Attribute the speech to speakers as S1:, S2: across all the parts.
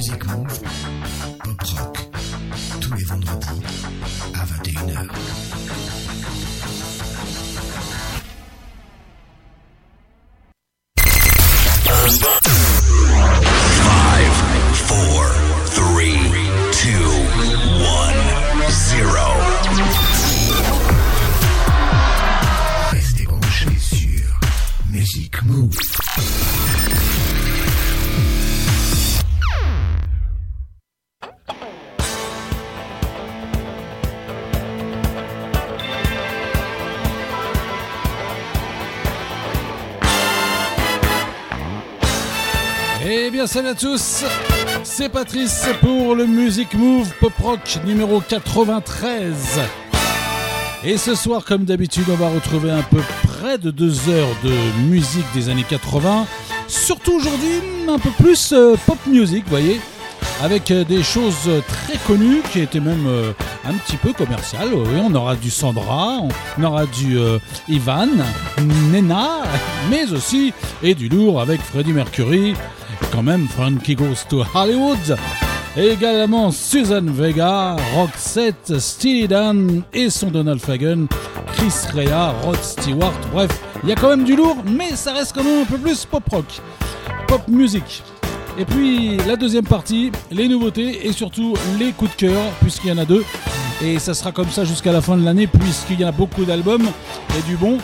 S1: Music Move, Pop Rock, tous les vendredis à 21h.
S2: Salut à tous, c'est Patrice pour le Music Move Pop Rock numéro 93. Et ce soir, comme d'habitude, on va retrouver un peu près de deux heures de musique des années 80. Surtout aujourd'hui, un peu plus euh, pop music, vous voyez, avec euh, des choses très connues qui étaient même euh, un petit peu commerciales. Oui, on aura du Sandra, on aura du euh, Ivan, Nena, mais aussi et du lourd avec Freddie Mercury, quand même Frankie Goes to Hollywood. Également Susan Vega, Roxette, Steely Dan et son Donald Fagen, Chris Rea, Rod Stewart. Bref, il y a quand même du lourd, mais ça reste quand même un peu plus pop rock, pop music. Et puis la deuxième partie, les nouveautés et surtout les coups de cœur, puisqu'il y en a deux. Et ça sera comme ça jusqu'à la fin de l'année, puisqu'il y a beaucoup d'albums et du bon.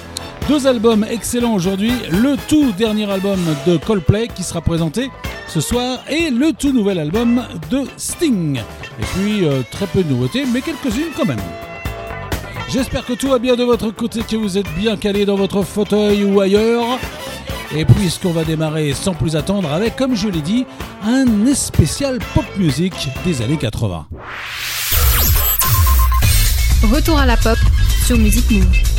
S2: Deux albums excellents aujourd'hui, le tout dernier album de Coldplay qui sera présenté ce soir et le tout nouvel album de Sting. Et puis euh, très peu de nouveautés, mais quelques-unes quand même. J'espère que tout va bien de votre côté, que vous êtes bien calé dans votre fauteuil ou ailleurs. Et puisqu'on va démarrer sans plus attendre avec, comme je l'ai dit, un spécial pop music des années 80.
S3: Retour à la pop sur Music Move.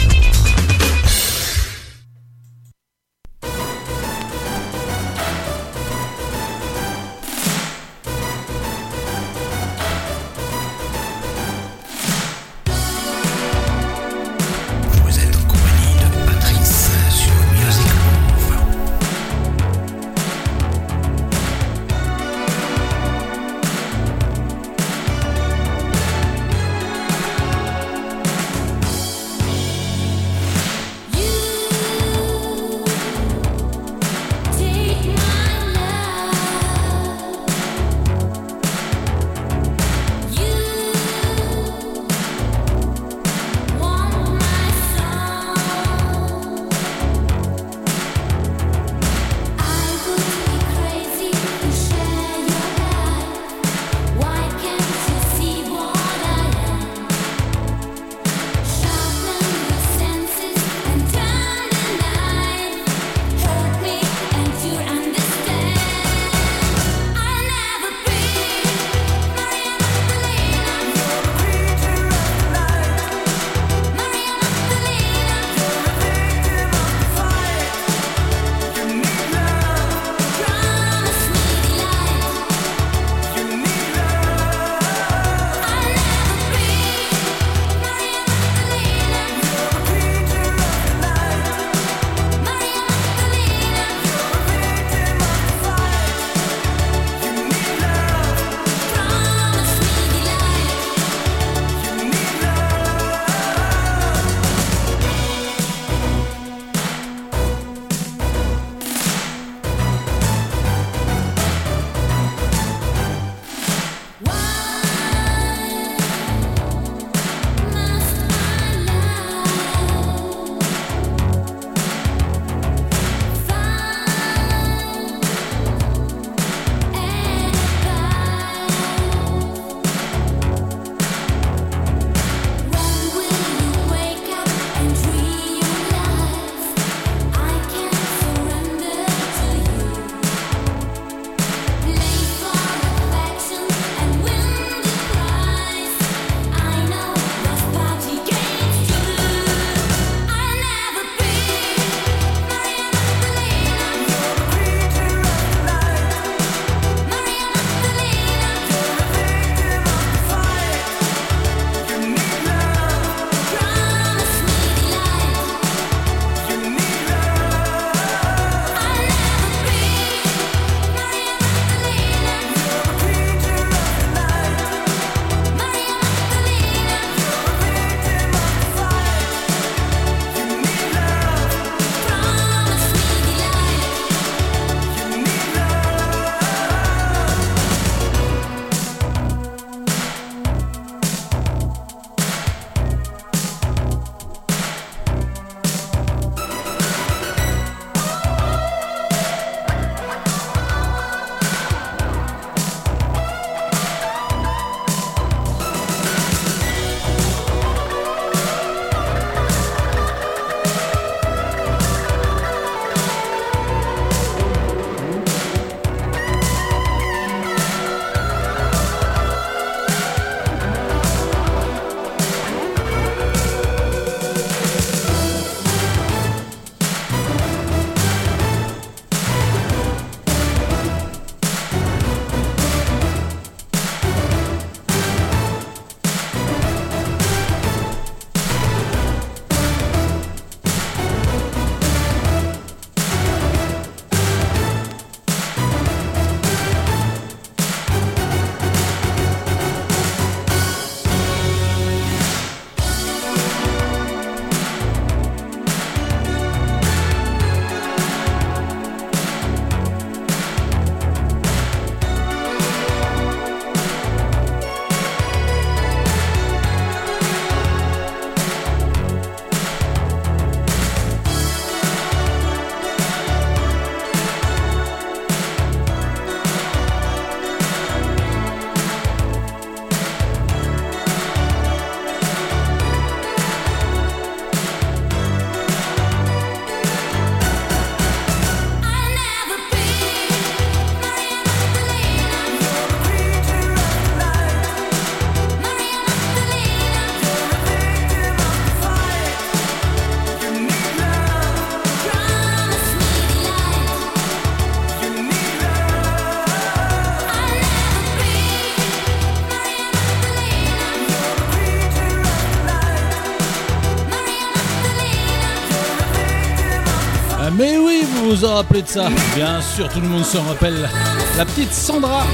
S2: Rappelé de ça Bien sûr, tout le monde se rappelle. La petite Sandra,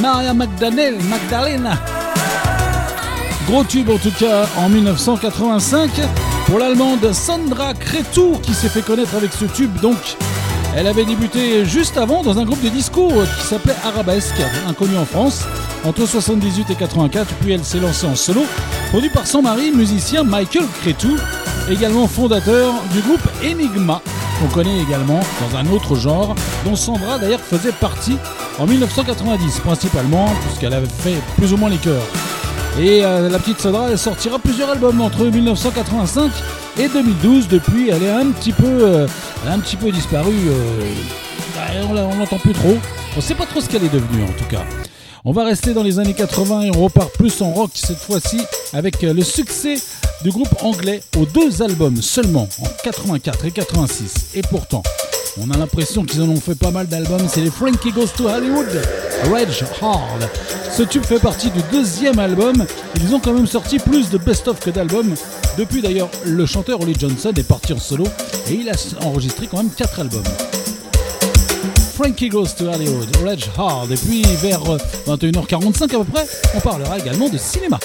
S2: Maria Magdalena. Gros tube en tout cas en 1985 pour l'allemande Sandra Cretou qui s'est fait connaître avec ce tube donc. Elle avait débuté juste avant dans un groupe de disco qui s'appelait Arabesque, inconnu en France, entre 78 et 84, puis elle s'est lancée en solo, produit par son mari, musicien Michael Cretou, également fondateur du groupe Enigma, qu'on connaît également dans un autre genre, dont Sandra d'ailleurs faisait partie en 1990 principalement, puisqu'elle avait fait plus ou moins les chœurs. Et euh, la petite Sandra sortira plusieurs albums entre 1985 et 2012. Depuis, elle est un petit peu, euh, disparue. Euh, on l'entend plus trop. On sait pas trop ce qu'elle est devenue en tout cas. On va rester dans les années 80 et on repart plus en rock cette fois-ci avec le succès du groupe anglais aux deux albums seulement en 84 et 86. Et pourtant, on a l'impression qu'ils en ont fait pas mal d'albums. C'est les Frankie Goes to Hollywood, Rage Hard. Ce tube fait partie du deuxième album. Ils ont quand même sorti plus de best-of que d'albums. Depuis d'ailleurs, le chanteur Ollie Johnson est parti en solo et il a enregistré quand même 4 albums. Frankie Goes to Hollywood, Rage Hard. Et puis vers 21h45 à peu près, on parlera également de cinéma.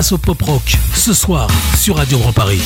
S1: au pop rock ce soir sur Radio Grand Paris.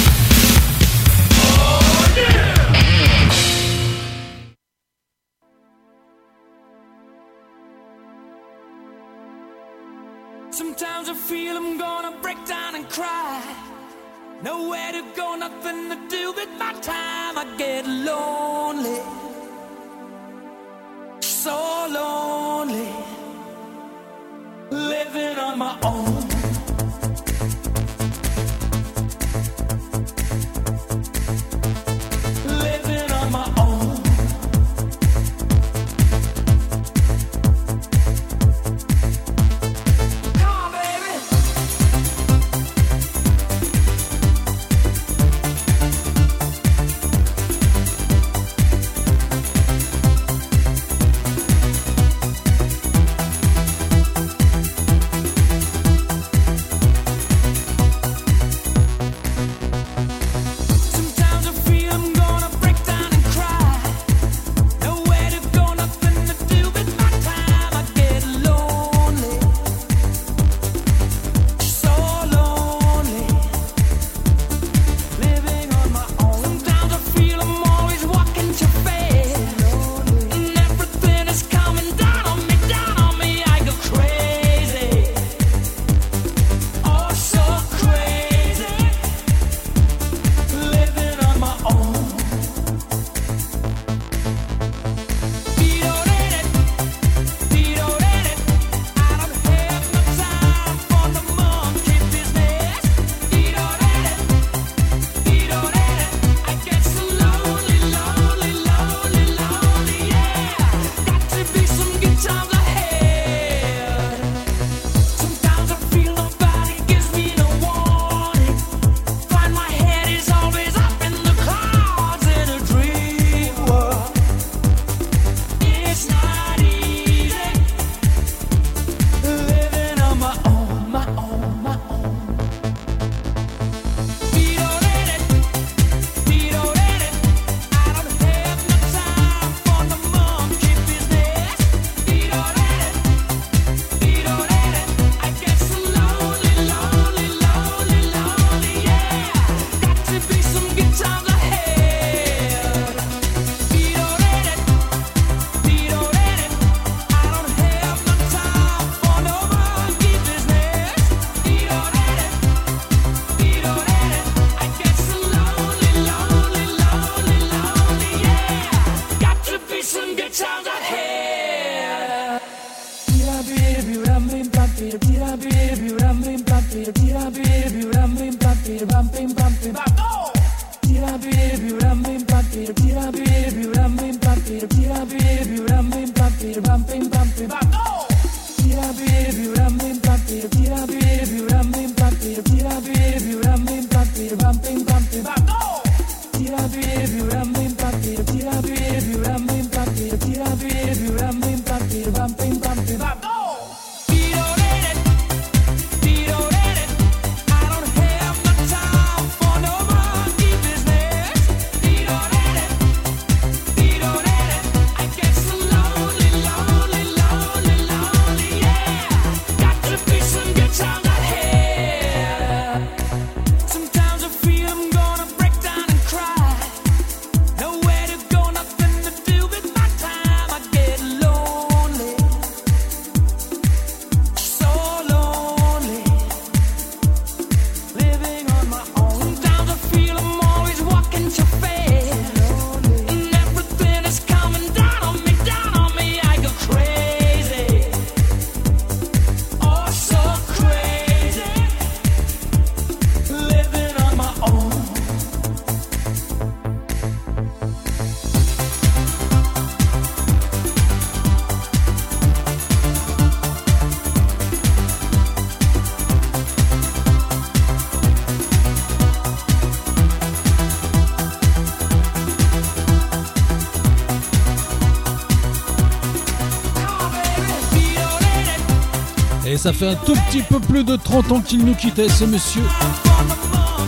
S2: ça fait un tout petit peu plus de 30 ans qu'il nous quittait, ce monsieur.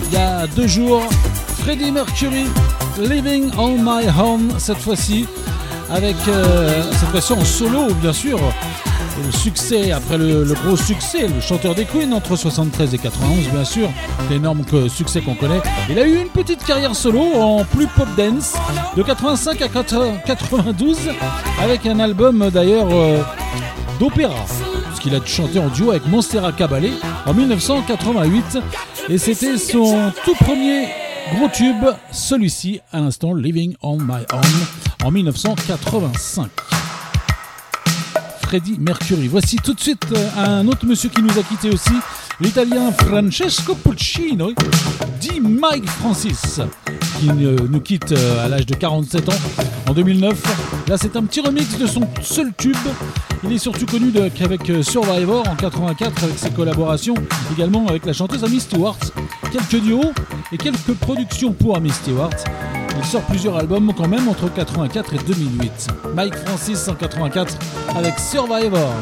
S2: Il y a deux jours, Freddie Mercury, Living on My Home, cette fois-ci, avec euh, cette fois-ci en solo, bien sûr. Le succès, après le, gros succès, le chanteur des Queen entre 73 et 91, bien sûr, l'énorme euh, succès qu'on connaît. Il a eu une petite carrière solo en plus pop dance de 85 à 92, avec un album d'ailleurs euh, d'opéra puisqu'il a chanté en duo avec Monstera Caballé en 1988 et c'était son tout premier gros tube, celui-ci à l'instant Living on My Own en 1985. Freddie Mercury. Voici tout de suite un autre monsieur qui nous a quitté aussi, l'italien Francesco Puccino, dit Mike Francis, qui nous quitte euh, à l'âge de 47 ans en 2009. Là, c'est un petit remix de son seul tube. Il est surtout connu qu'avec euh, Survivor en 84, avec ses collaborations également avec la chanteuse Amy Stewart. Quelques duos et quelques productions pour Amy Stewart. Il sort plusieurs albums quand même entre 84 et 2008. Mike Francis en 84 avec survivor,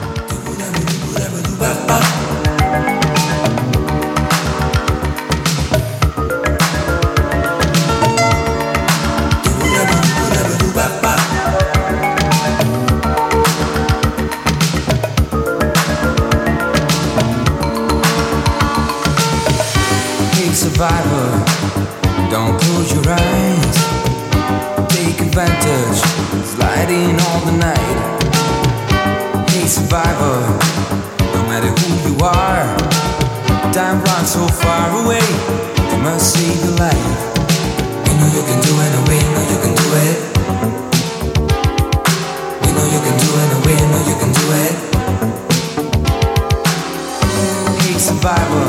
S4: Survivor, no matter who you are, time runs so far away. You must save your life. We know you can do it, and we know you can do it. We know you can do it, and we know you can do it. Hey, survivor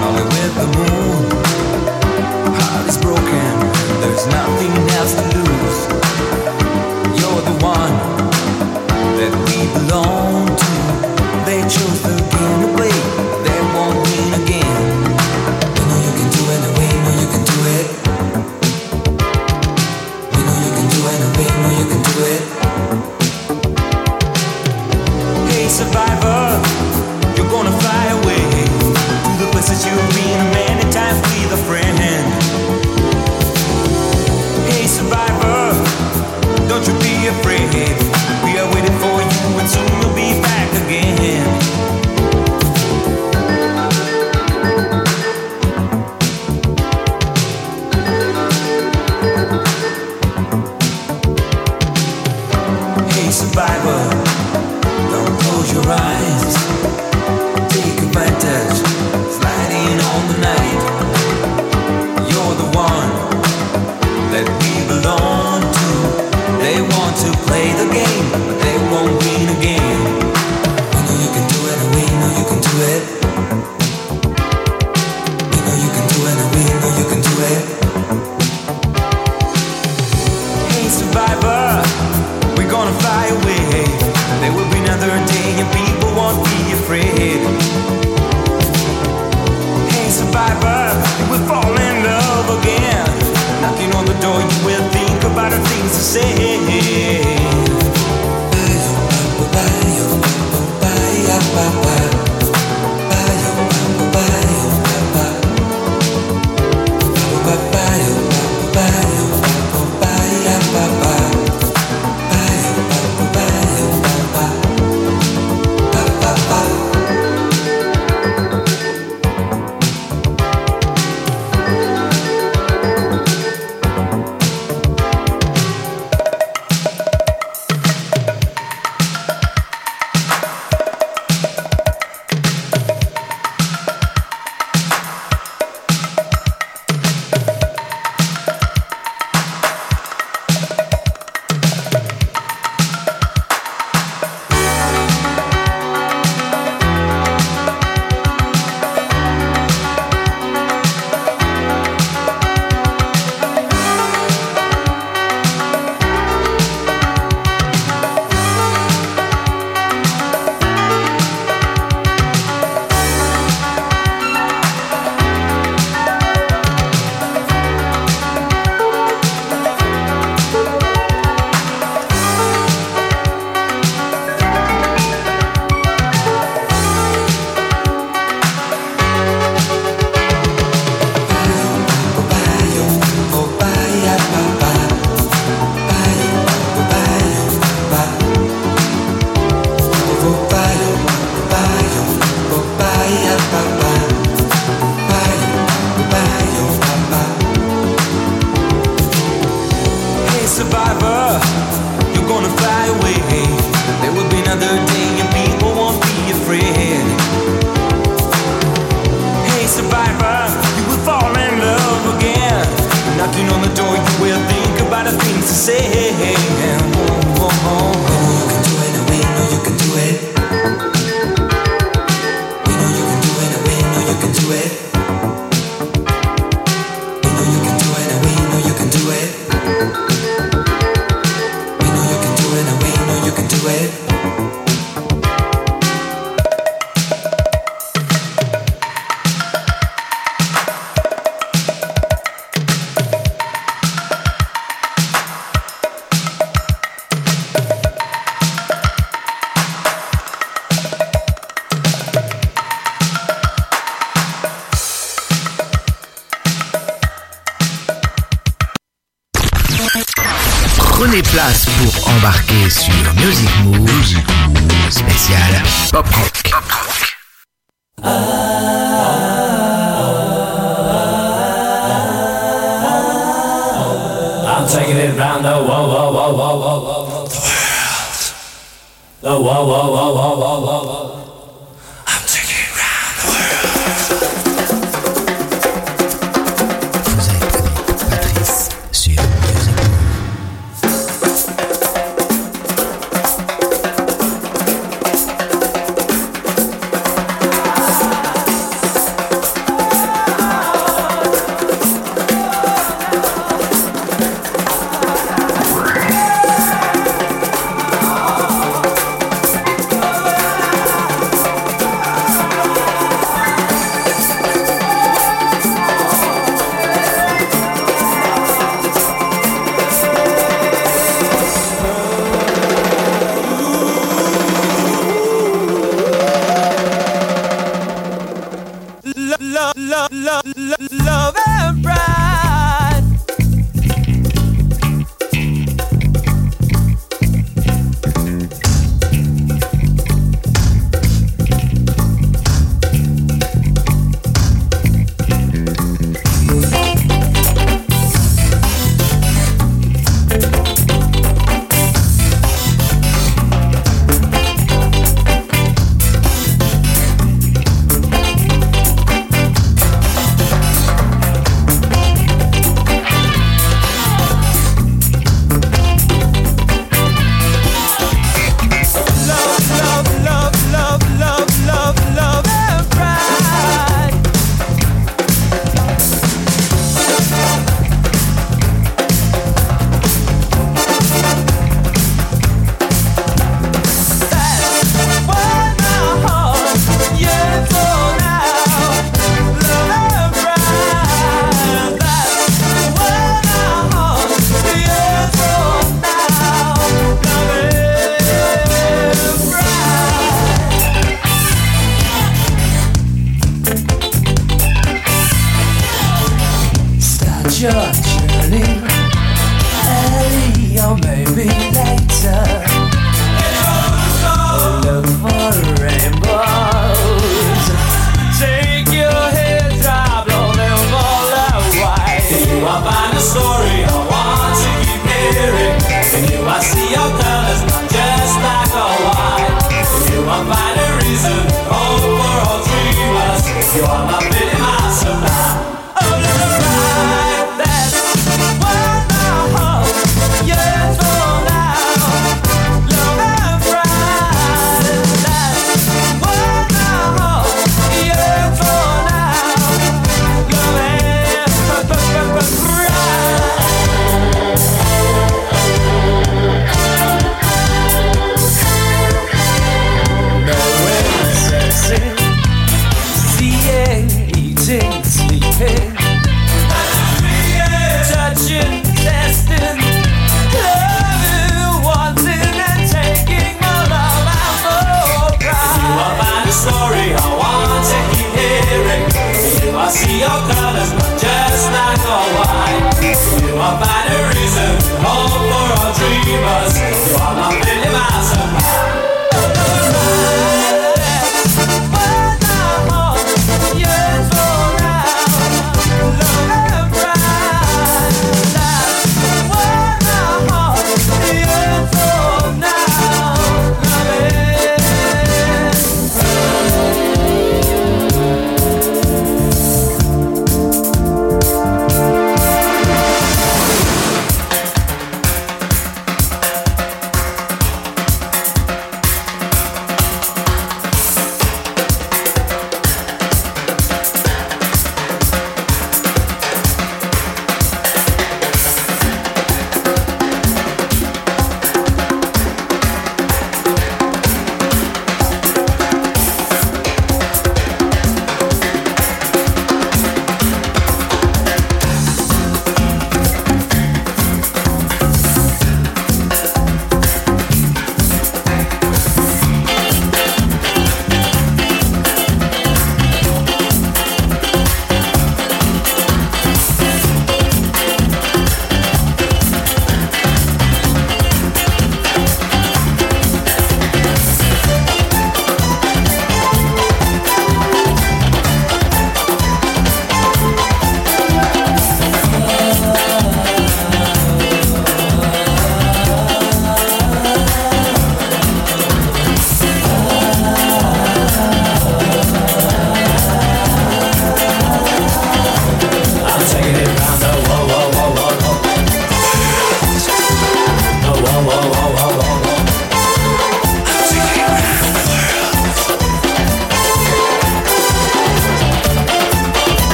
S4: only with the moon. Heart is broken, there's nothing belong to. They chose the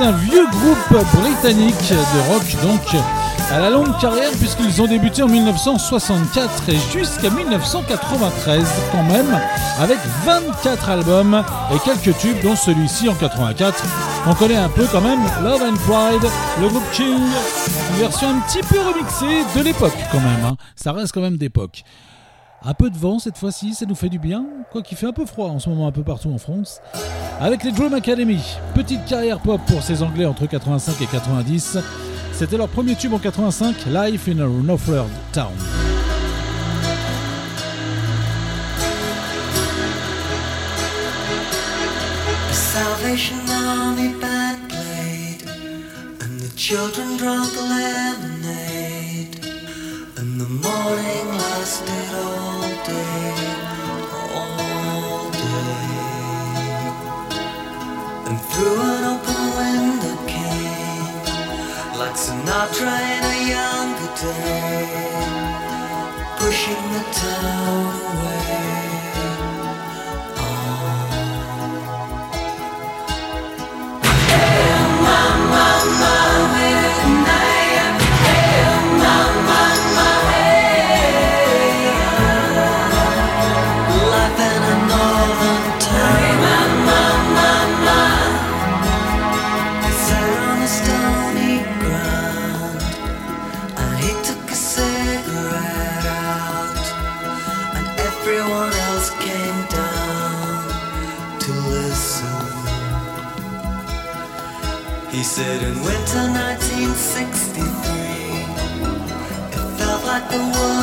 S2: un vieux groupe britannique de rock, donc à la longue carrière, puisqu'ils ont débuté en 1964 et jusqu'à 1993, quand même, avec 24 albums et quelques tubes, dont celui-ci en 84. On connaît un peu quand même Love and Pride, le groupe King, une version un petit peu remixée de l'époque, quand même. hein. Ça reste quand même d'époque. Un peu de vent cette fois-ci, ça nous fait du bien, quoiqu'il fait un peu froid en ce moment un peu partout en France. Avec les Drum Academy, petite carrière pop pour ces Anglais entre 85 et 90. C'était leur premier tube en 85, Life in a Northward Town.
S5: Salvation Army and the children the Sinatra in a younger day, pushing the town said in winter 1963, it felt like the world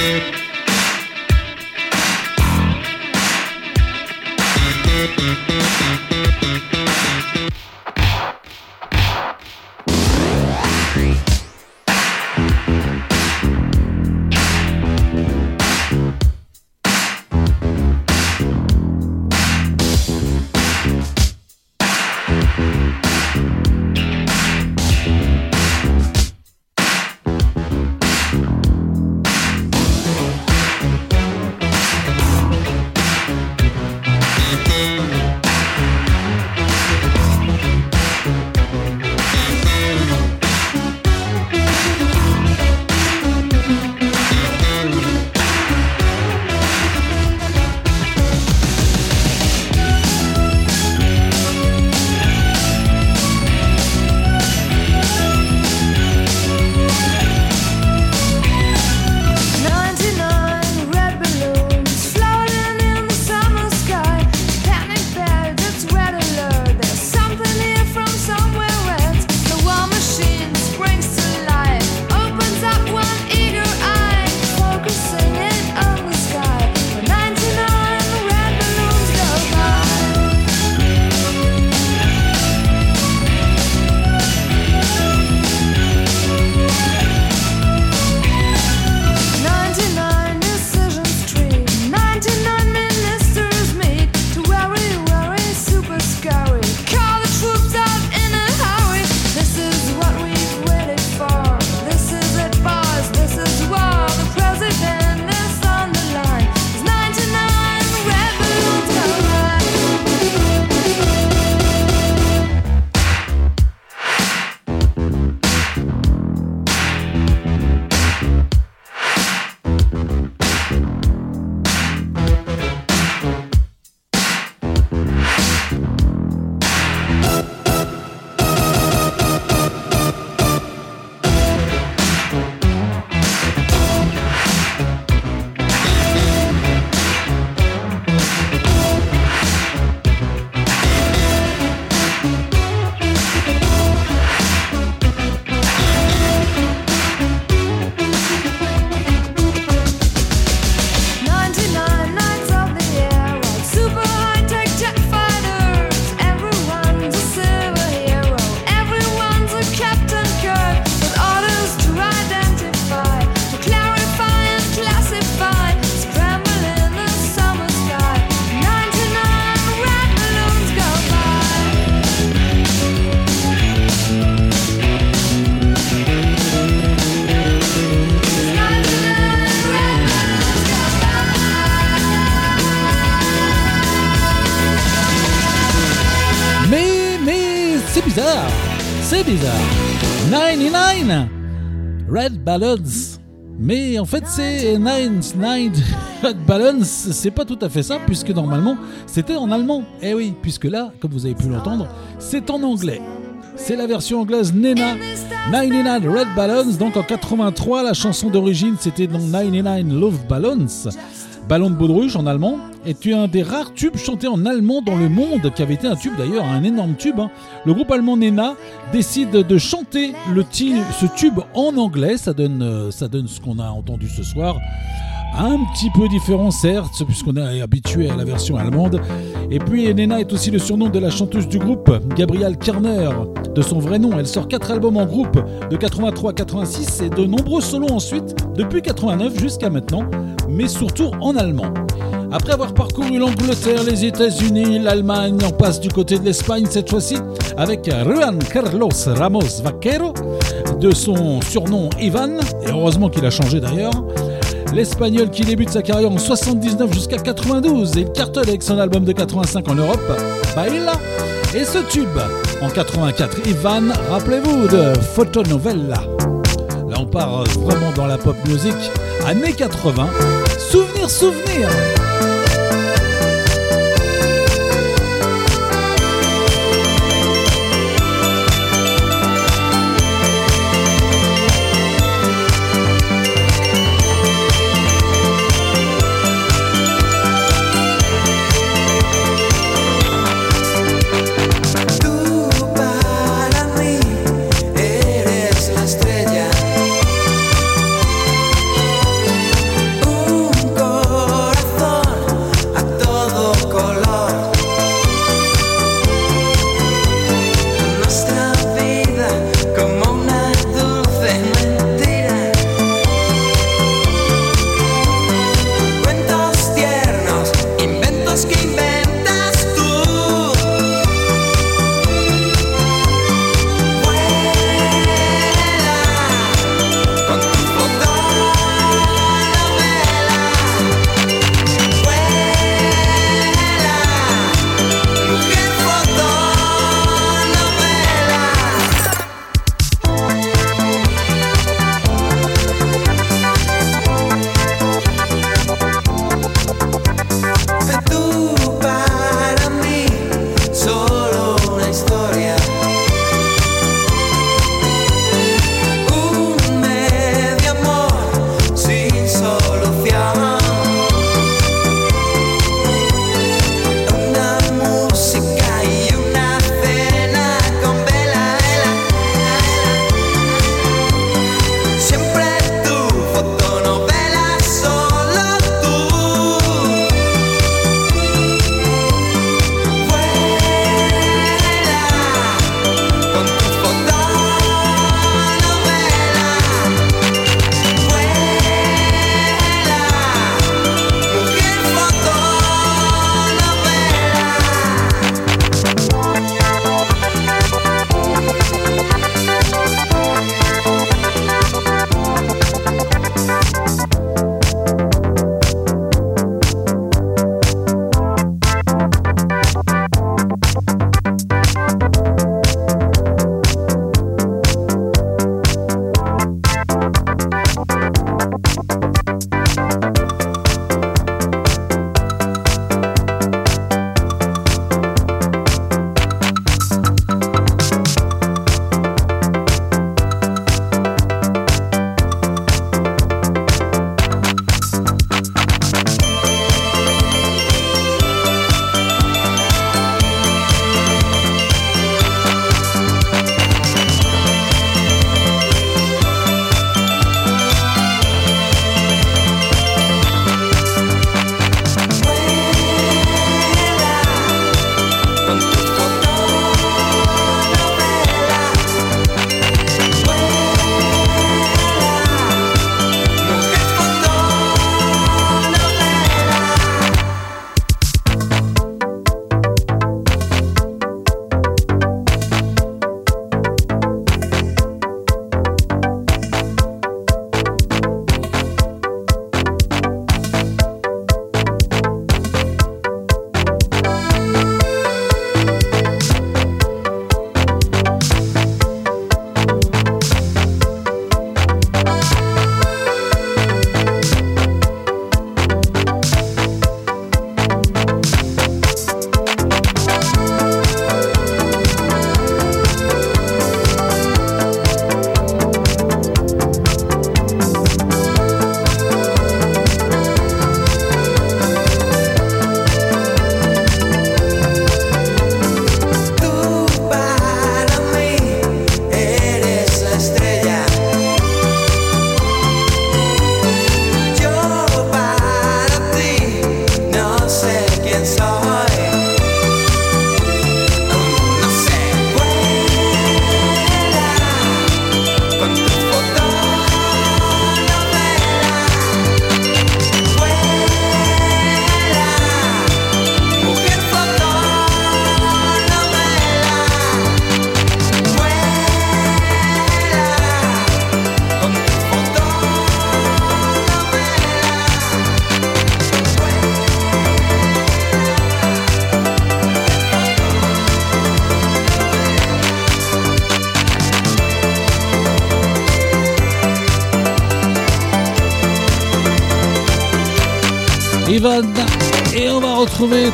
S5: Thank you.
S2: Balance. Mais en fait, c'est 99 Red Balance. C'est pas tout à fait ça, puisque normalement, c'était en allemand. Eh oui, puisque là, comme vous avez pu l'entendre, c'est en anglais. C'est la version anglaise Nena 99 Red Balloons. Donc en 83, la chanson d'origine c'était donc 99 Love Balloons. Ballon de baudruche en allemand est un des rares tubes chantés en allemand dans le monde, qui avait été un tube d'ailleurs, un énorme tube. hein. Le groupe allemand Nena décide de chanter ce tube en anglais. Ça donne, euh, ça donne ce qu'on a entendu ce soir. Un petit peu différent certes, puisqu'on est habitué à la version allemande. Et puis Nena est aussi le surnom de la chanteuse du groupe, Gabrielle Kerner. De son vrai nom, elle sort 4 albums en groupe de 83 à 86 et de nombreux solos ensuite, depuis 89 jusqu'à maintenant, mais surtout en allemand. Après avoir parcouru l'Angleterre, les États-Unis, l'Allemagne, on passe du côté de l'Espagne cette fois-ci avec Juan Carlos Ramos Vaquero, de son surnom Ivan, et heureusement qu'il a changé d'ailleurs. L'Espagnol qui débute sa carrière en 79 jusqu'à 92 et il cartonne avec son album de 85 en Europe, Baila, et ce tube en 84, Ivan, rappelez-vous de Fotonovella. Là on part vraiment dans la pop music, années 80, souvenir, souvenir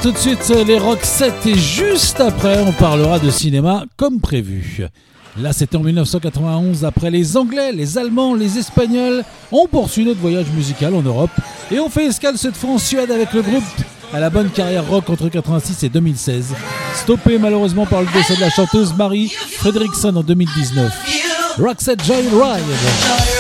S6: Tout de suite euh, les Roxettes et juste après, on parlera de cinéma comme prévu. Là, c'était en 1991, après les Anglais, les Allemands, les Espagnols. On poursuit notre voyage musical en Europe et on fait escale cette fois en avec le groupe à la bonne carrière rock entre 86 et 2016. Stoppé malheureusement par le décès de la chanteuse Marie Fredriksson en 2019. Roxette Joyride.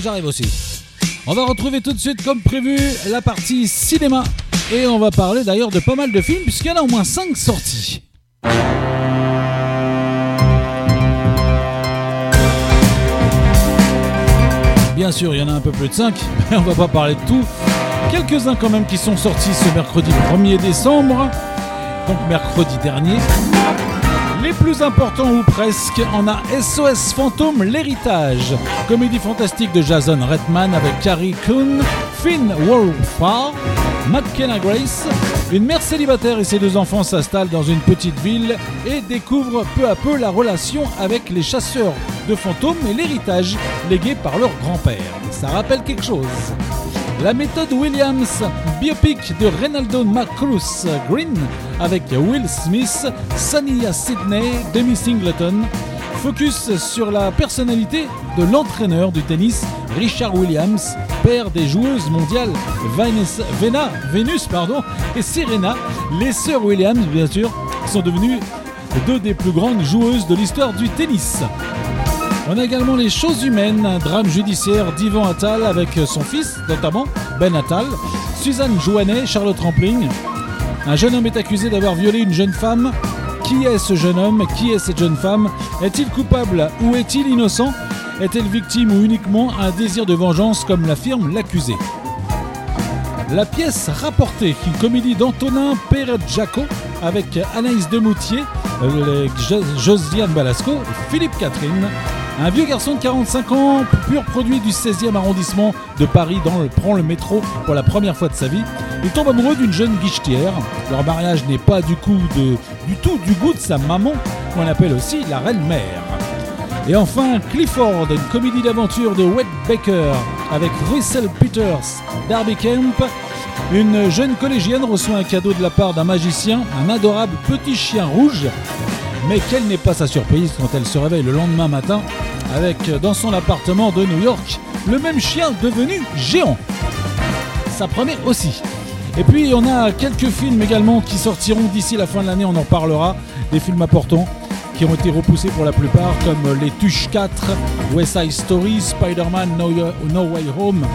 S2: J'arrive aussi. On va retrouver tout de suite, comme prévu, la partie cinéma. Et on va parler d'ailleurs de pas mal de films, puisqu'il y en a au moins 5 sorties. Bien sûr, il y en a un peu plus de 5, mais on va pas parler de tout. Quelques-uns quand même qui sont sortis ce mercredi 1er décembre, donc mercredi dernier. Les plus importants ou presque, on a SOS Fantôme, l'héritage. Comédie fantastique de Jason Redman avec Carrie Coon, Finn Wolfhard, McKenna Grace. Une mère célibataire et ses deux enfants s'installent dans une petite ville et découvrent peu à peu la relation avec les chasseurs de fantômes et l'héritage légué par leur grand-père. Ça rappelle quelque chose. La méthode Williams, biopic de Reynaldo Macruz Green avec Will Smith, Sania Sidney, Demi Singleton. Focus sur la personnalité de l'entraîneur du tennis Richard Williams, père des joueuses mondiales Vanessa- Vena, Venus et Serena. Les sœurs Williams, bien sûr, sont devenues deux des plus grandes joueuses de l'histoire du tennis. On a également Les Choses Humaines, un drame judiciaire d'Ivan Attal avec son fils, notamment Ben Attal, Suzanne Jouanet, Charlotte Rampling. Un jeune homme est accusé d'avoir violé une jeune femme. Qui est ce jeune homme? Qui est cette jeune femme? Est-il coupable ou est-il innocent? Est-elle victime ou uniquement un désir de vengeance comme l'affirme l'accusé? La pièce rapportée, une comédie d'Antonin Perjaco avec Anaïs Demoutier, Josiane Balasco Philippe Catherine. Un vieux garçon de 45 ans, pur produit du 16e arrondissement de Paris, dans le, prend le métro pour la première fois de sa vie. Il tombe amoureux d'une jeune guichetière. Leur mariage n'est pas du, coup du tout du goût de sa maman, qu'on appelle aussi la reine-mère. Et enfin, Clifford, une comédie d'aventure de Wade Baker avec Russell Peters, Darby Kemp. Une jeune collégienne reçoit un cadeau de la part d'un magicien, un adorable petit chien rouge. Mais quelle n'est pas sa surprise quand elle se réveille le lendemain matin avec dans son appartement de New York le même chien devenu géant. Ça promet aussi. Et puis on a quelques films également qui sortiront d'ici la fin de l'année, on en parlera. Des films importants qui ont été repoussés pour la plupart, comme Les Tuches 4, West Side Story, Spider-Man No Way Home,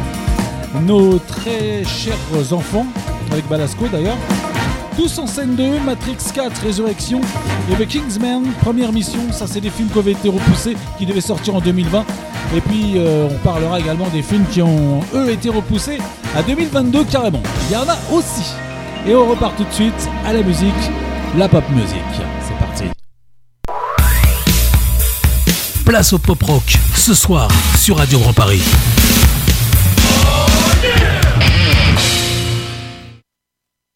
S2: Nos très chers enfants, avec Balasco d'ailleurs. Tous en scène 2, Matrix 4, Résurrection et The Kingsman, première mission. Ça, c'est des films qui avaient été repoussés, qui devaient sortir en 2020. Et puis, euh, on parlera également des films qui ont, eux, été repoussés à 2022 carrément. Il y en a aussi. Et on repart tout de suite à la musique, la pop music. C'est parti.
S7: Place au pop rock ce soir sur Radio Grand Paris.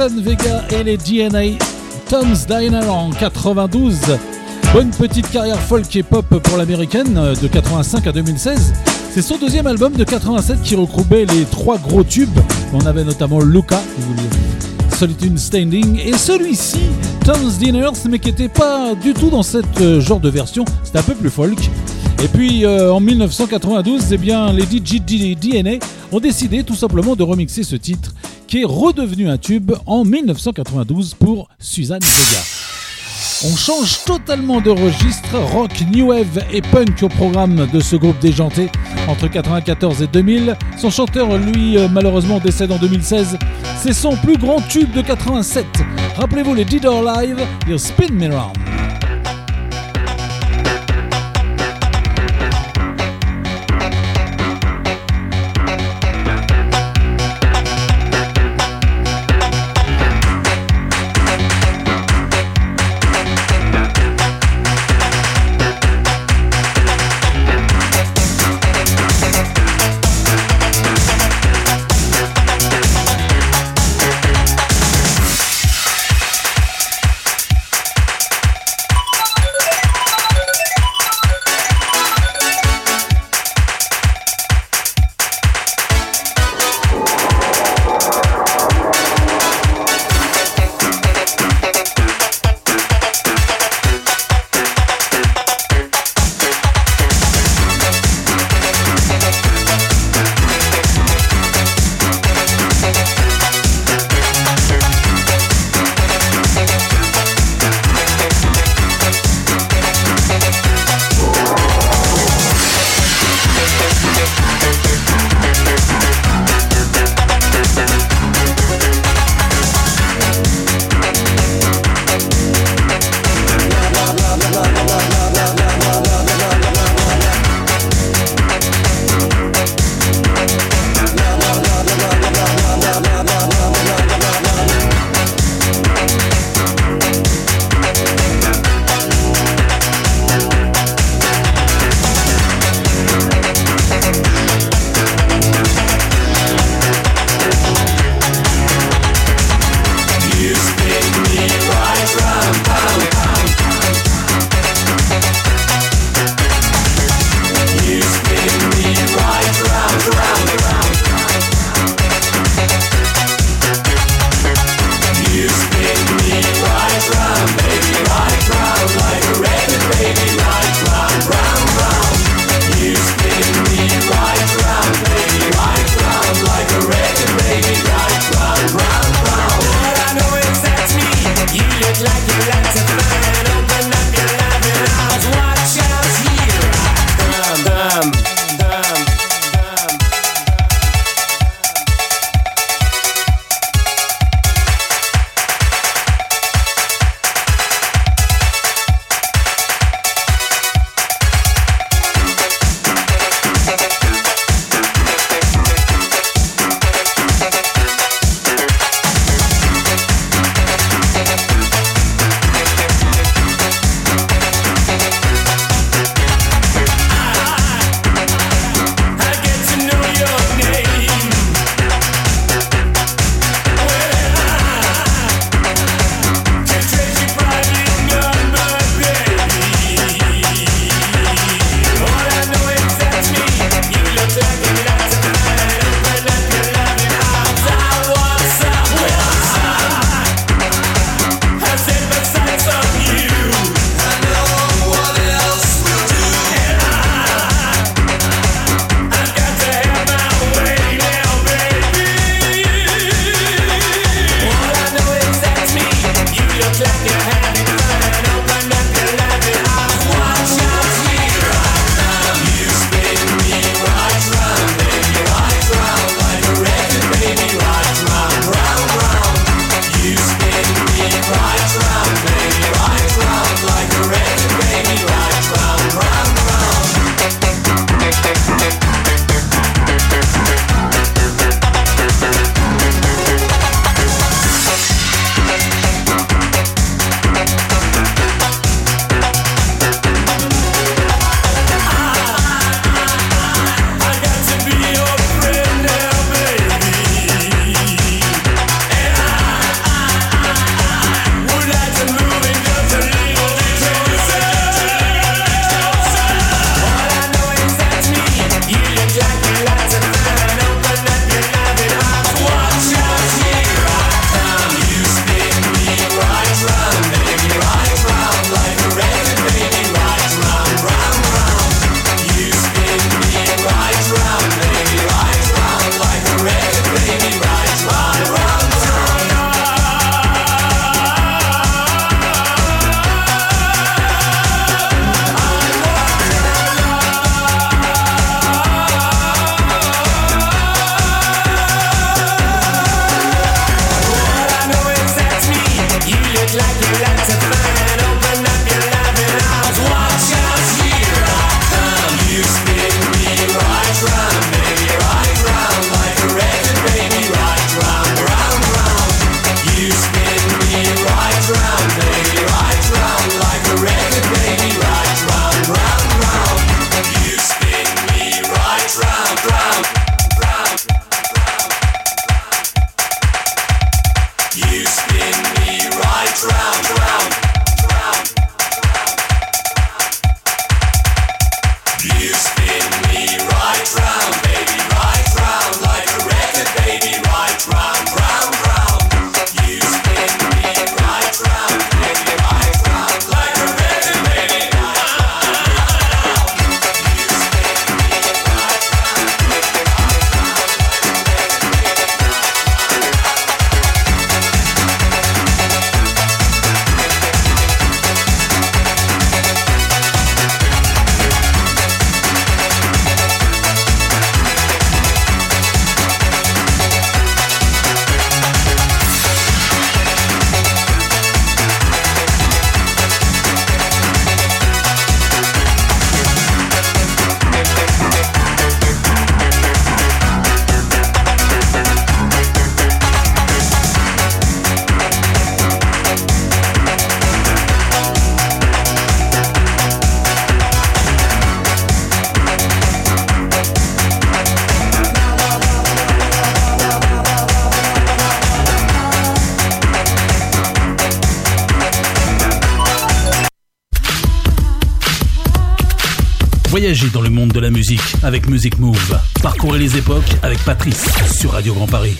S2: Suzanne Vega et les DNA, Tom's Diner en 92. Bonne petite carrière folk et pop pour l'américaine de 85 à 2016. C'est son deuxième album de 87 qui regroupait les trois gros tubes. On avait notamment Luca, Solitude Standing et celui-ci, Tom's Dinners, mais qui n'était pas du tout dans cette euh, genre de version. C'était un peu plus folk. Et puis euh, en 1992, eh bien, les DJ DNA ont décidé tout simplement de remixer ce titre qui est redevenu un tube en 1992 pour Suzanne Vega. On change totalement de registre, rock, new wave et punk au programme de ce groupe déjanté entre 94 et 2000. Son chanteur, lui, euh, malheureusement décède en 2016. C'est son plus grand tube de 87. Rappelez-vous les Didor Live, You Spin Me Round. avec Music Move. Parcourez les époques avec Patrice sur Radio Grand Paris.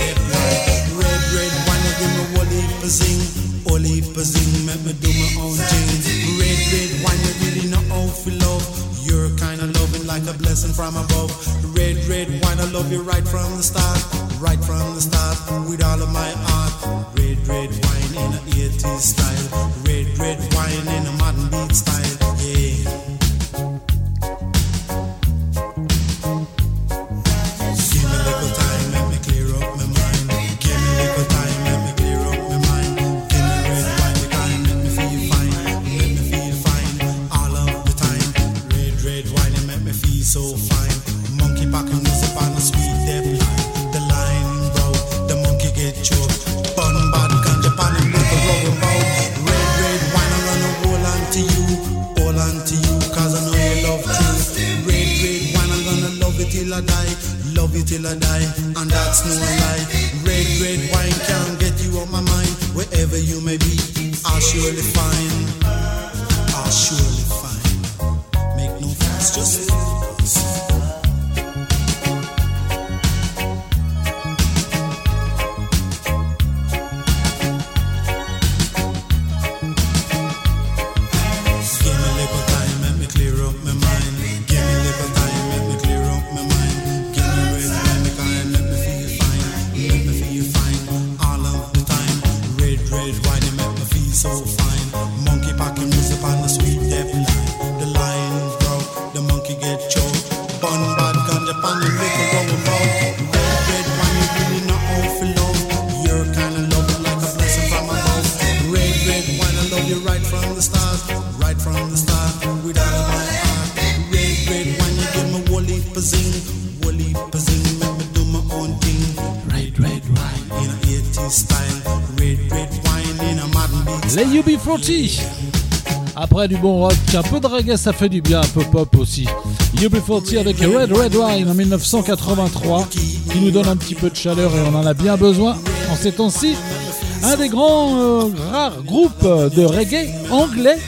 S8: Red, red,
S9: a for for make me do my own thing. Red, red, you really for love. Kind of loving like a blessing from above. Red, red, wine, I love you right from the start. Right from the start, with all of my heart. Red, red wine in a 80s style. Red, red wine in a modern beat style. Yeah. Till I die, and that's no lie. Red, red wine can't get you off my mind. Wherever you may be, I'll surely find.
S2: Du bon rock, un peu de reggae ça fait du bien, un peu pop aussi. UB40 avec Red Red Wine en 1983 qui nous donne un petit peu de chaleur et on en a bien besoin en ces temps-ci. Un des grands euh, rares groupes de reggae anglais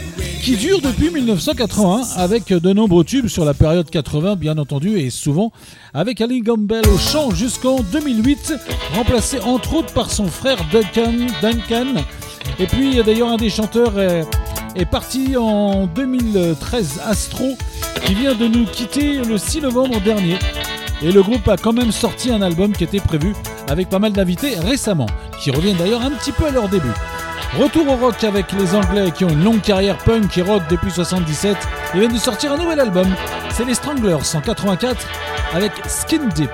S2: qui dure depuis 1981 avec de nombreux tubes sur la période 80 bien entendu et souvent avec Ali Gambel au chant jusqu'en 2008 remplacé entre autres par son frère Duncan, Duncan. et puis d'ailleurs un des chanteurs est parti en 2013 Astro qui vient de nous quitter le 6 novembre dernier et le groupe a quand même sorti un album qui était prévu avec pas mal d'invités récemment, qui reviennent d'ailleurs un petit peu à leur début. Retour au rock avec les Anglais qui ont une longue carrière punk et rock depuis 77. Ils viennent de sortir un nouvel album. C'est les Stranglers en 84 avec Skin Deep.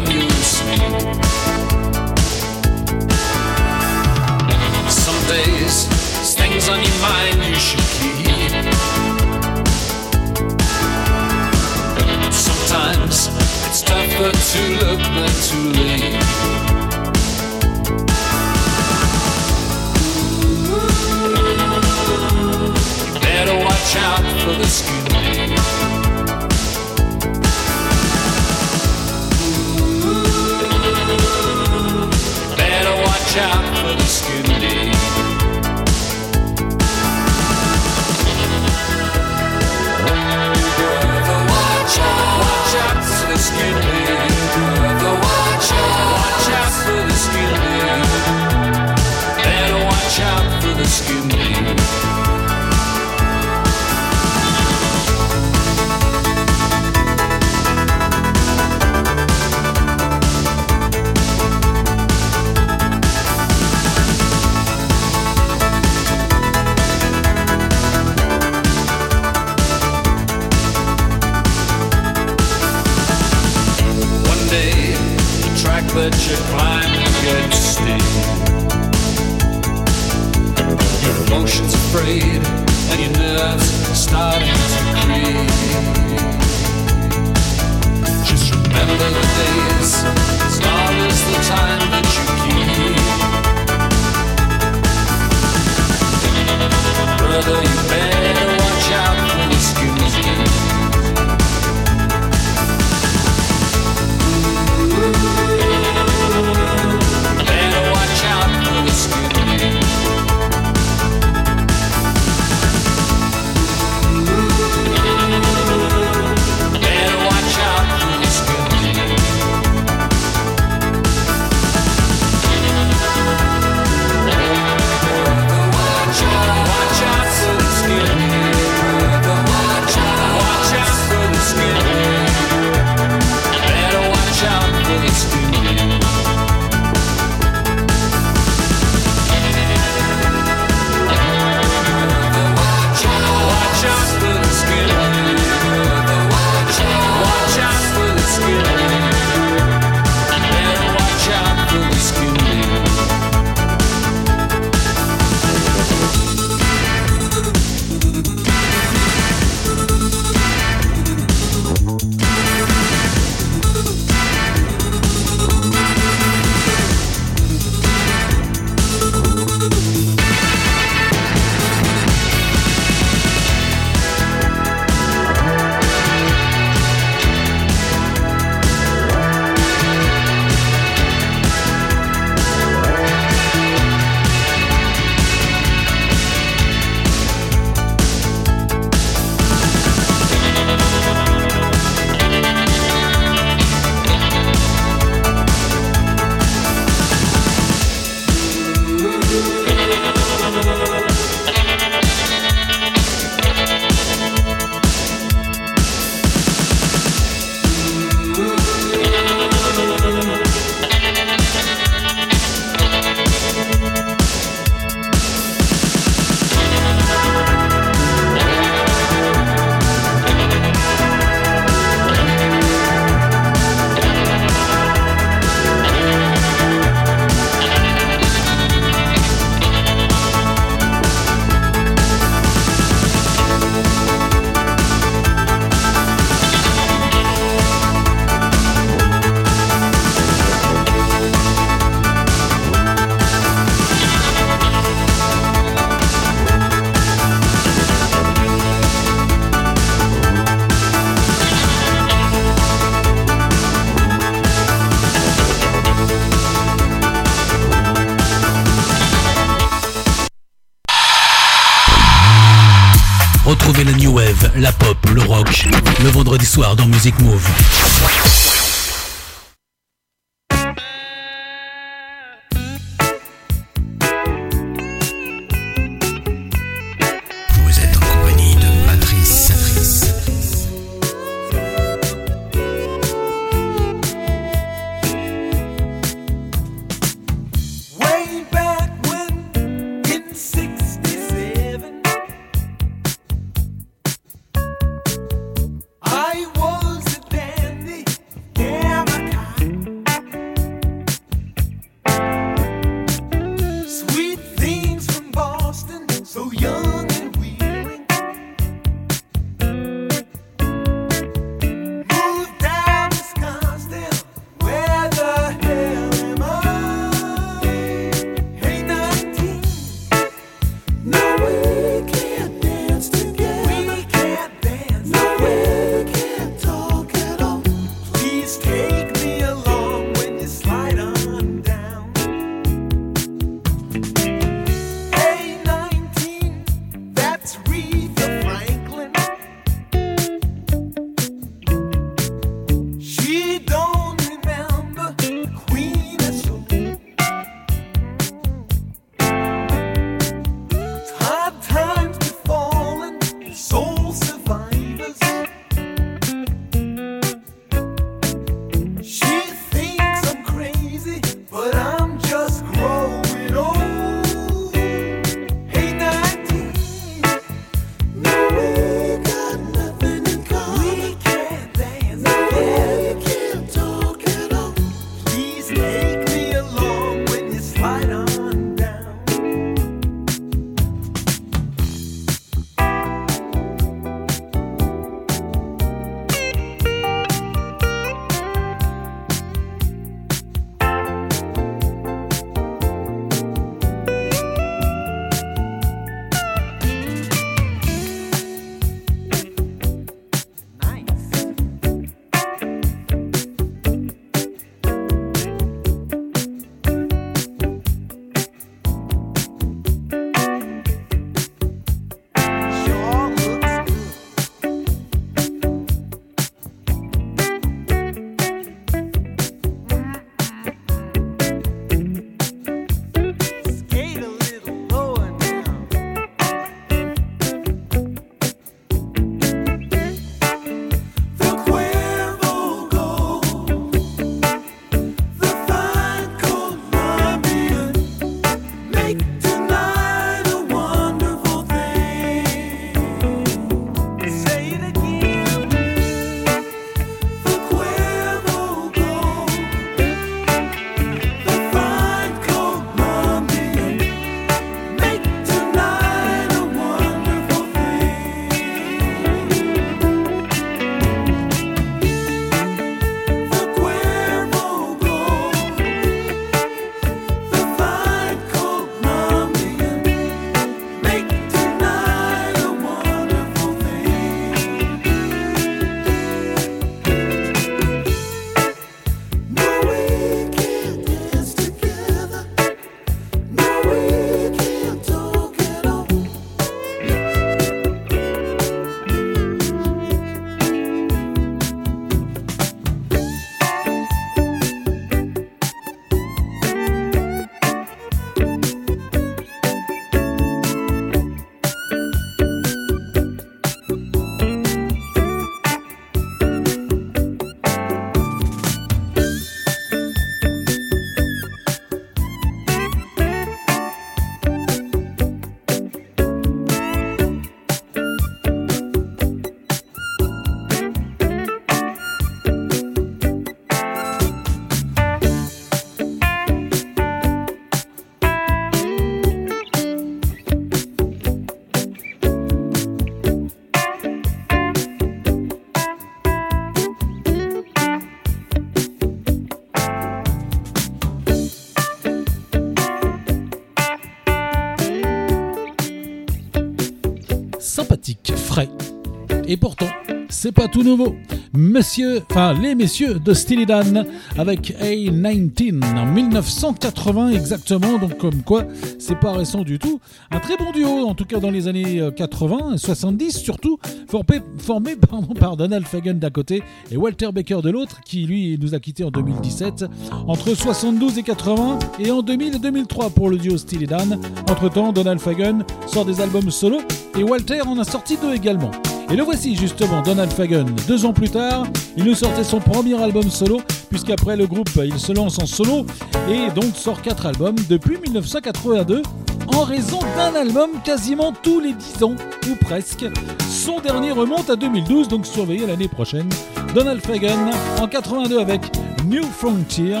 S2: Et pourtant, c'est pas tout nouveau.
S10: Monsieur, enfin les messieurs de Steely Dan avec A19 en 1980 exactement, donc comme quoi c'est pas récent du tout. Un très bon duo, en tout cas dans les années euh, 80 et 70 surtout, formé, par Donald Fagen d'un côté et Walter Baker de l'autre, qui lui nous a quittés en 2017. Entre 72 et 80 et en 2000 et 2003 pour le duo Steely Dan. Entre temps, Donald Fagen sort des albums solo et Walter en a sorti deux également. Et le voici justement, Donald Fagen. Deux ans plus tard, il nous sortait son premier album solo, puisqu'après le groupe, il se lance en solo et donc sort quatre albums depuis 1982, en raison d'un album quasiment tous les 10 ans, ou presque. Son dernier remonte à 2012, donc surveillez l'année prochaine. Donald Fagen en 82 avec New Frontier,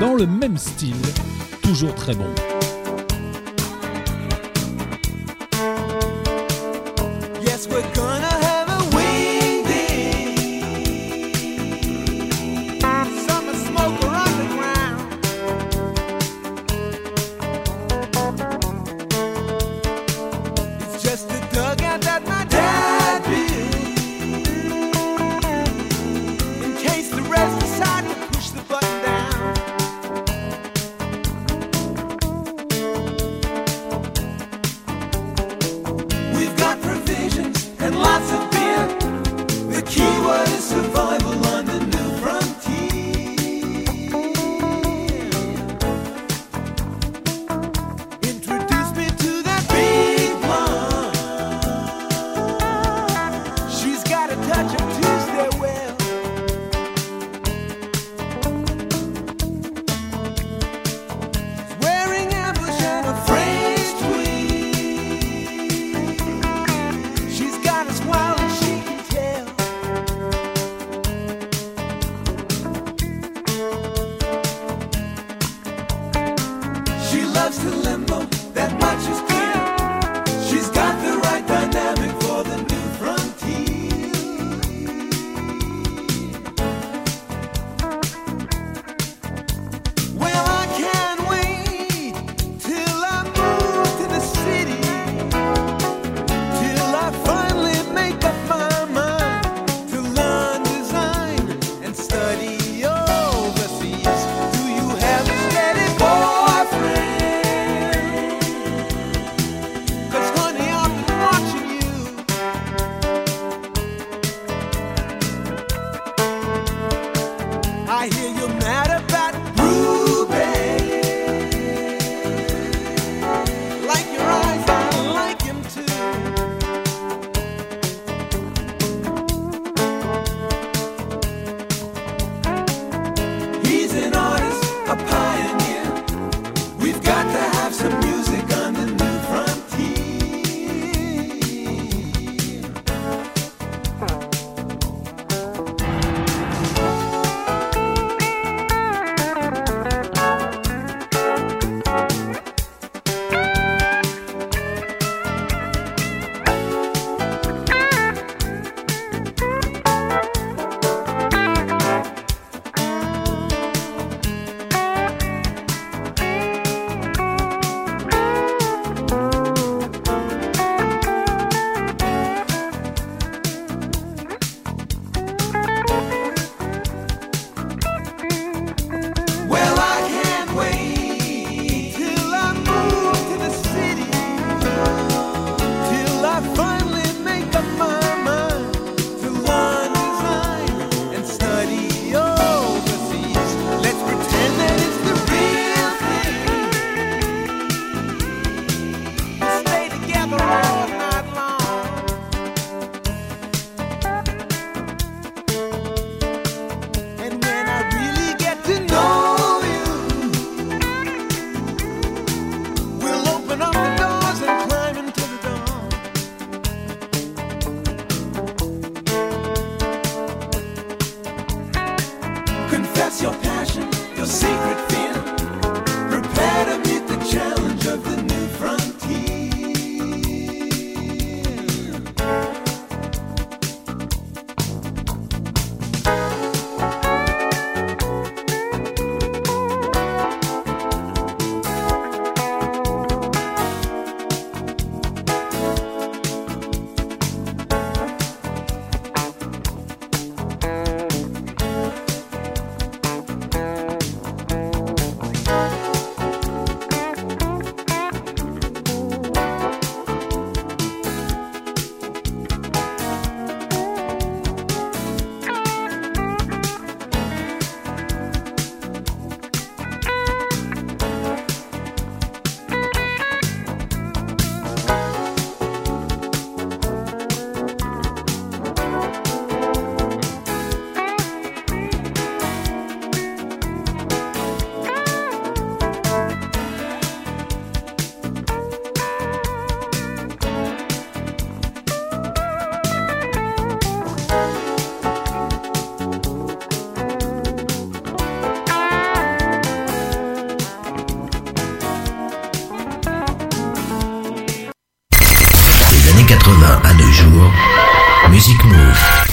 S10: dans le même style, toujours très bon.
S11: 80 à nos jours, Music Move.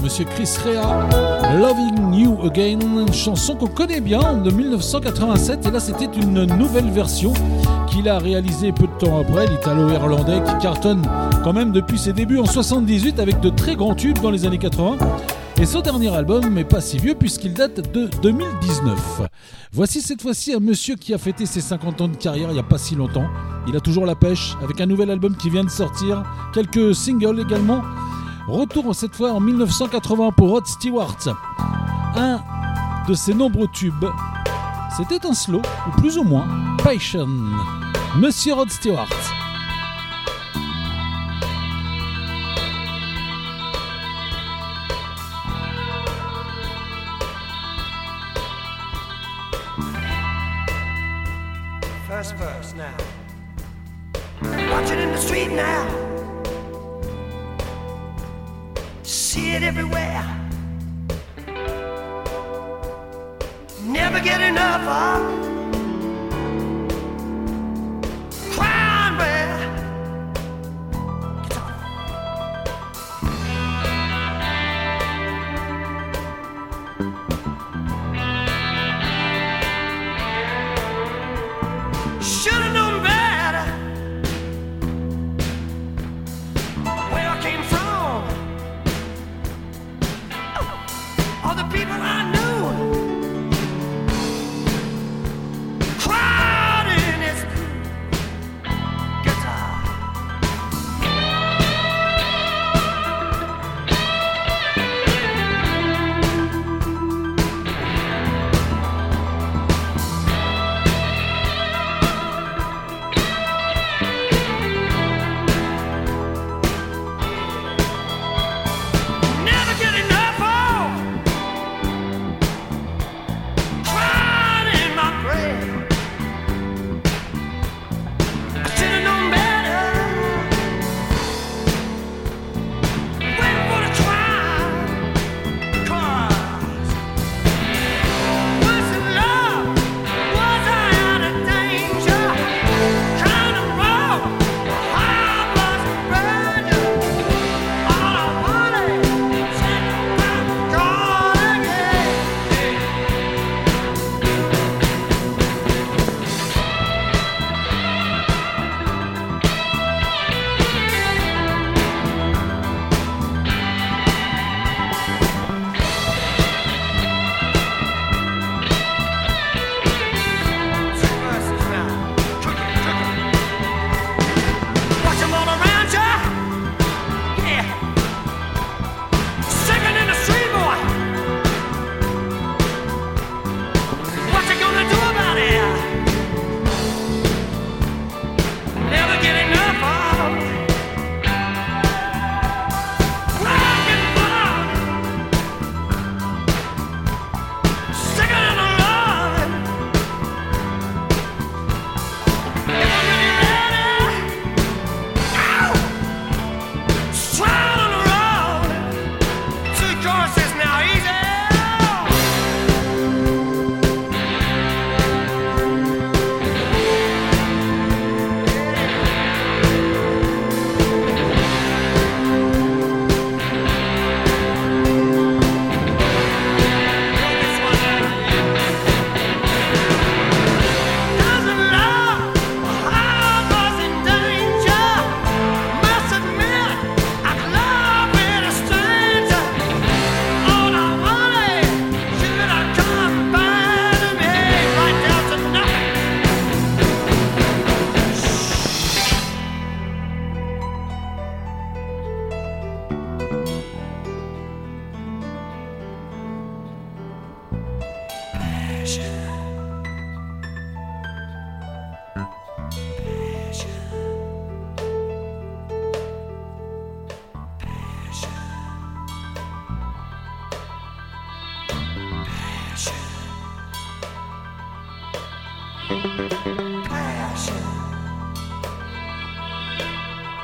S2: Monsieur Chris Rea, Loving You Again, une chanson qu'on connaît bien de 1987 et là c'était une nouvelle version qu'il a réalisée peu de temps après, l'italo-irlandais qui cartonne quand même depuis ses débuts en 78 avec de très grands tubes dans les années 80. Et son dernier album n'est pas si vieux puisqu'il date de 2019. Voici cette fois-ci un monsieur qui a fêté ses 50 ans de carrière il n'y a pas si longtemps. Il a toujours la pêche avec un nouvel album qui vient de sortir, quelques singles également. Retour cette fois en 1980 pour Rod Stewart. Un de ses nombreux tubes, c'était un slow, ou plus ou moins, Passion. Monsieur Rod Stewart.
S12: See it everywhere. Never get enough of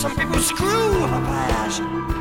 S13: Some people screw up passion. Passion.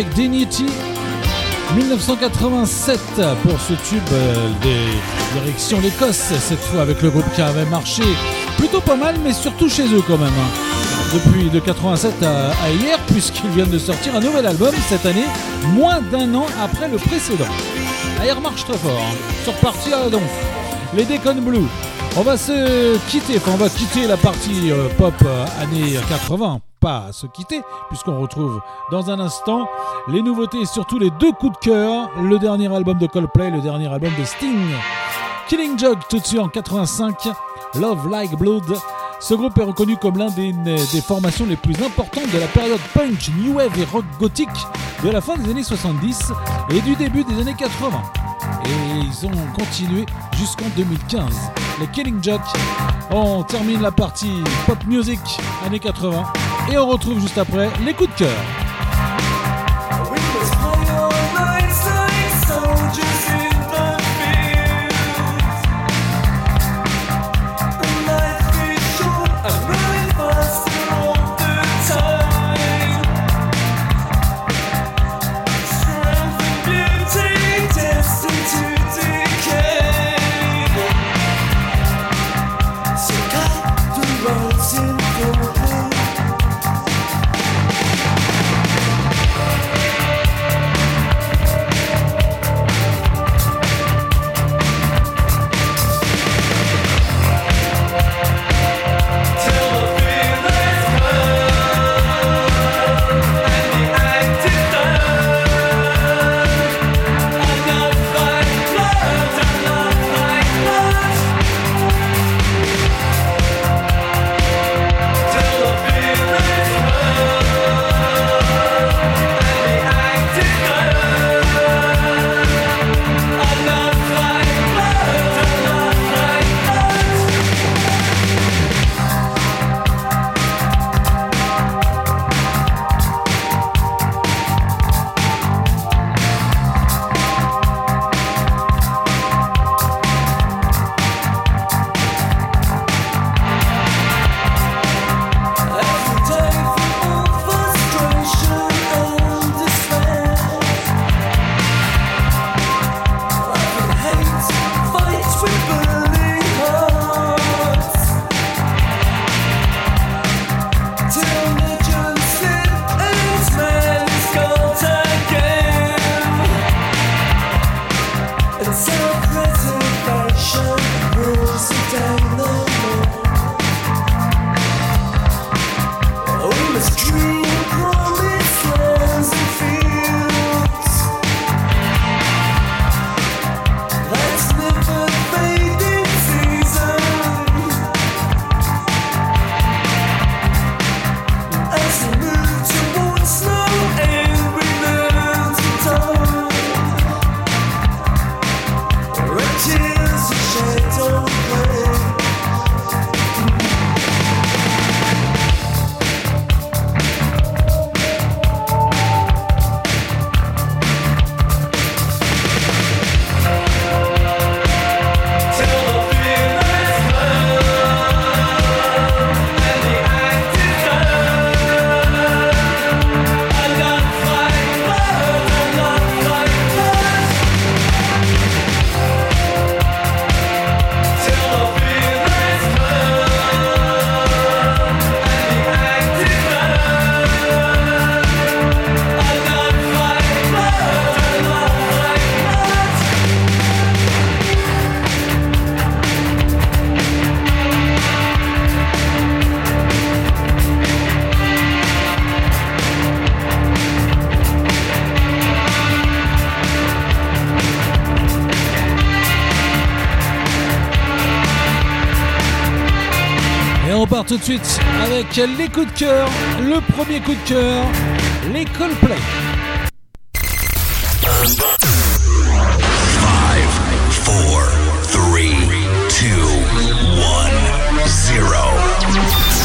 S2: Avec Dignity 1987 pour ce tube euh, des directions l'Écosse, cette fois avec le groupe qui avait marché plutôt pas mal, mais surtout chez eux quand même. hein. Depuis de 87 à, hier, puisqu'ils viennent de sortir un nouvel album cette année, moins d'un an après le précédent. Ah, ils remarchent très fort, hein. sont repartis à la donf. Les Decon Blue. On va se quitter, enfin on va quitter la partie euh, pop euh, années 80, pas se quitter, puisqu'on retrouve dans un instant les nouveautés et surtout les deux coups de cœur, le dernier album de Coldplay, le dernier album de Sting. Killing Joke tout de suite en 85, Love Like Blood. Ce groupe est reconnu comme l'un des, des formations les plus importantes de la période punk, new wave et rock gothique de la fin des années 70 et du début des années 80. Et ils ont continué jusqu'en 2015. Les Killing Joke. On termine la partie pop music années 80 et on retrouve juste après les coups de cœur. tout de suite avec les coups de cœur. Le premier coup de cœur, les Coldplay. 5,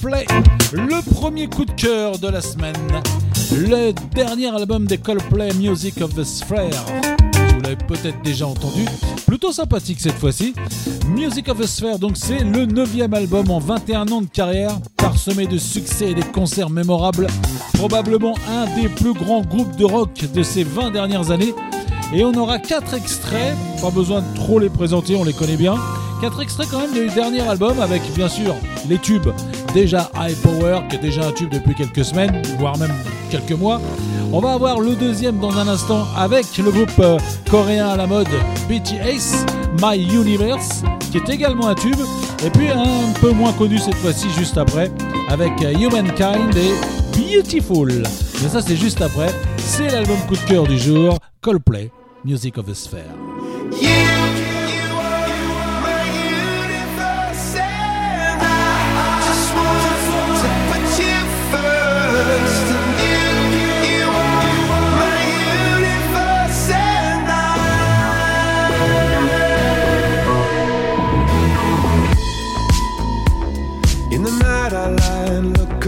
S2: Le premier coup de cœur de la semaine. Le dernier album des Coldplay, Music of the Sphere. Vous l'avez peut-être déjà entendu. Plutôt sympathique cette fois-ci. Music of the Sphere, donc c'est le neuvième album en 21 ans de carrière, parsemé de succès et des concerts mémorables. Probablement un des plus grands groupes de rock de ces 20 dernières années. Et on aura quatre extraits, pas besoin de trop les présenter, on les connaît bien. Quatre extraits quand même du dernier album avec bien sûr les tubes. Déjà High Power, qui est déjà un tube depuis quelques semaines, voire même quelques mois. On va avoir le deuxième dans un instant avec le groupe euh, coréen à la mode BTS, My Universe, qui est également un tube. Et puis un peu moins connu cette fois-ci, juste après, avec euh, Humankind et Beautiful. Mais ça c'est juste après. C'est l'album coup de cœur du jour, Coldplay, Music of the Sphere.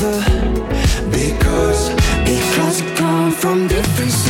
S10: Together Because, because we come from different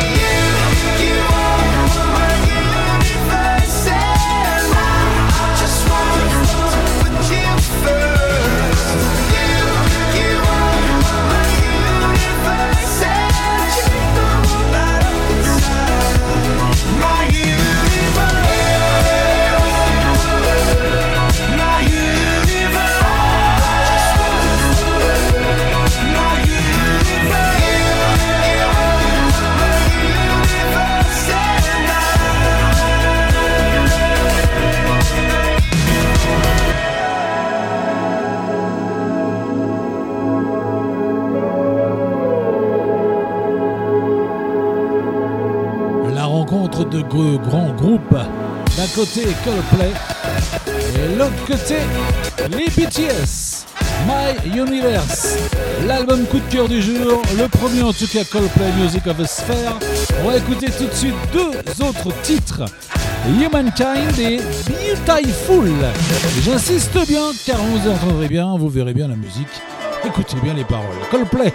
S2: rencontre de gr- grands groupes. D'un côté Coldplay et l'autre côté les BTS. My Universe, l'album coup de cœur du jour, le premier en tout cas Coldplay Music of a Sphere. On va écouter tout de suite deux autres titres, Humankind et Beautiful. J'insiste bien car vous entendrez bien, vous verrez bien la musique, écoutez bien les paroles. Coldplay.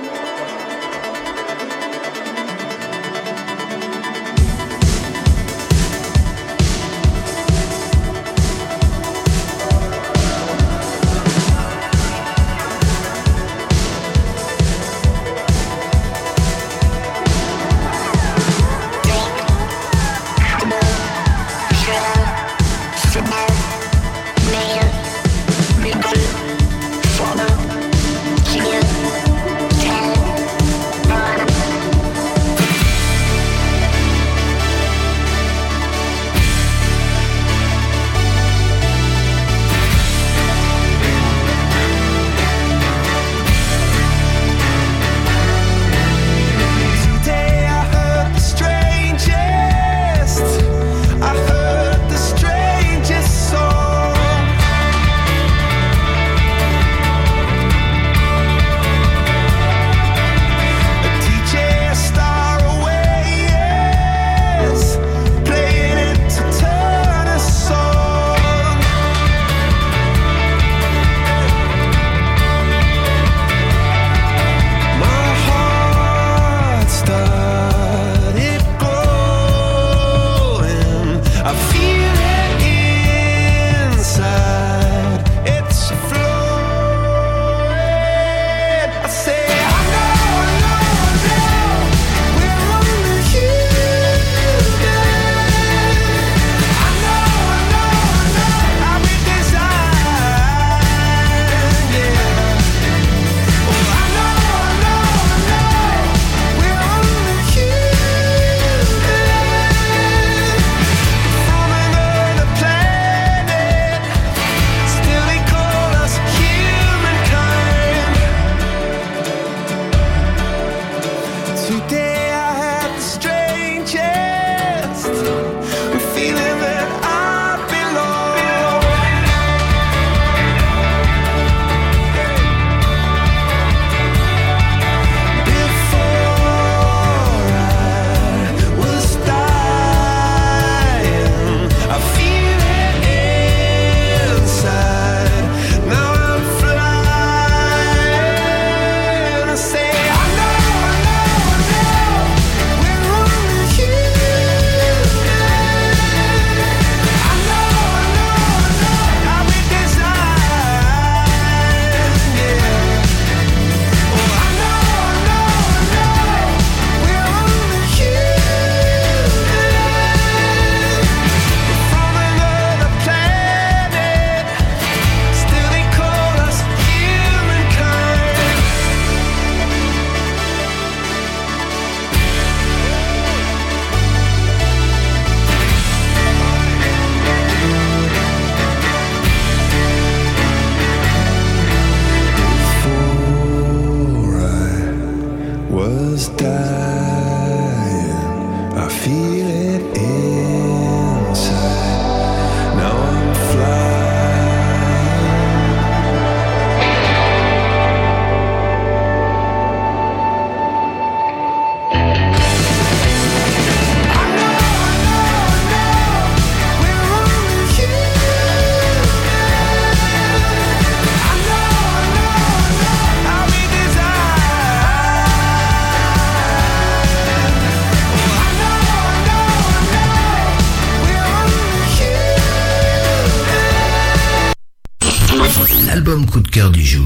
S10: du jour.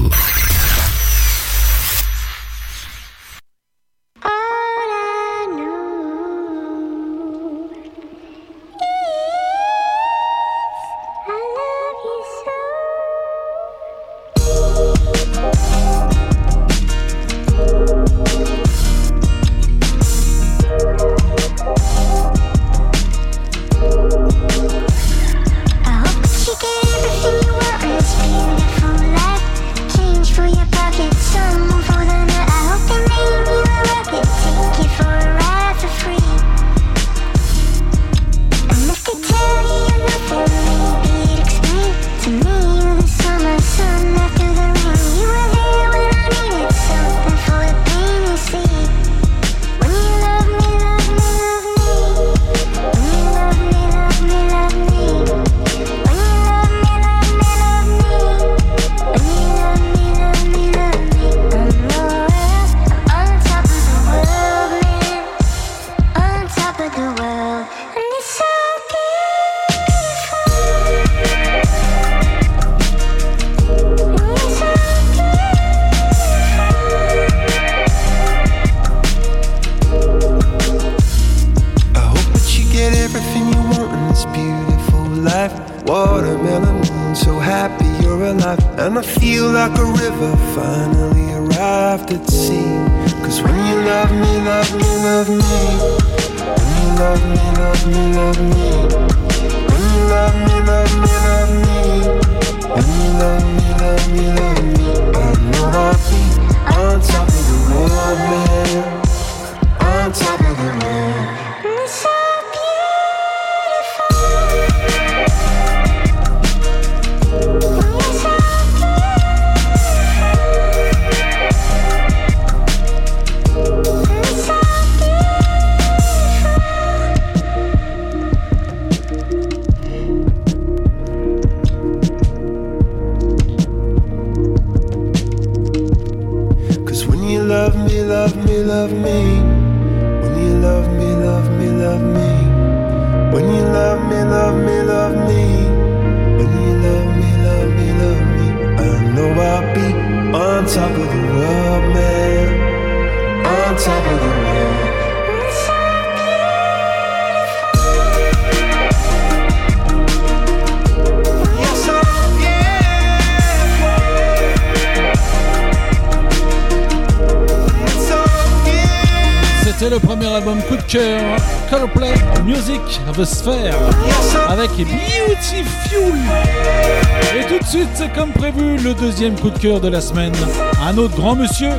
S2: coup de cœur de la semaine. Un autre grand monsieur,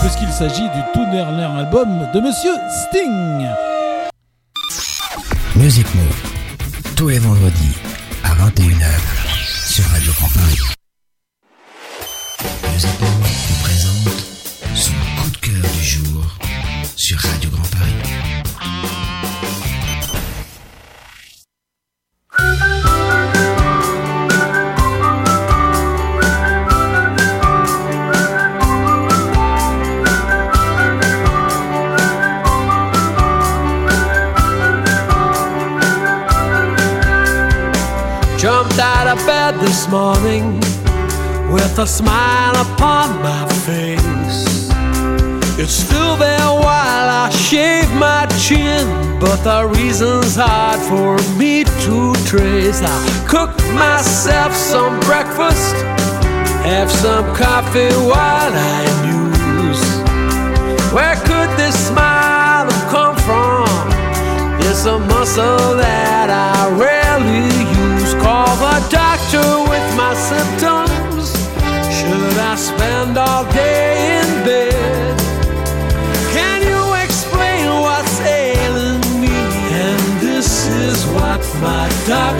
S2: puisqu'il s'agit du tout dernier album de monsieur Sting.
S10: Music Move, tous les vendredis
S14: is I cook myself some breakfast, have some coffee while I muse. Where could this smile come from? It's a muscle that I rarely use. Call the doctor with my symptoms. Should I spend all day in bed? Can you explain what's ailing me? And this is what my doctor.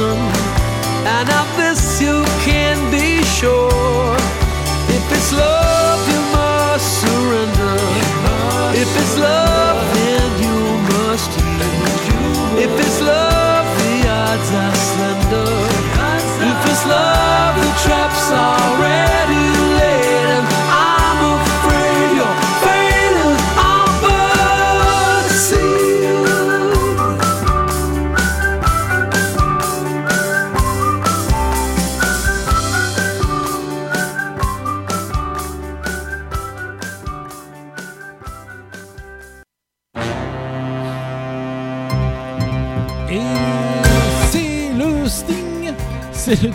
S14: And of this you can be sure.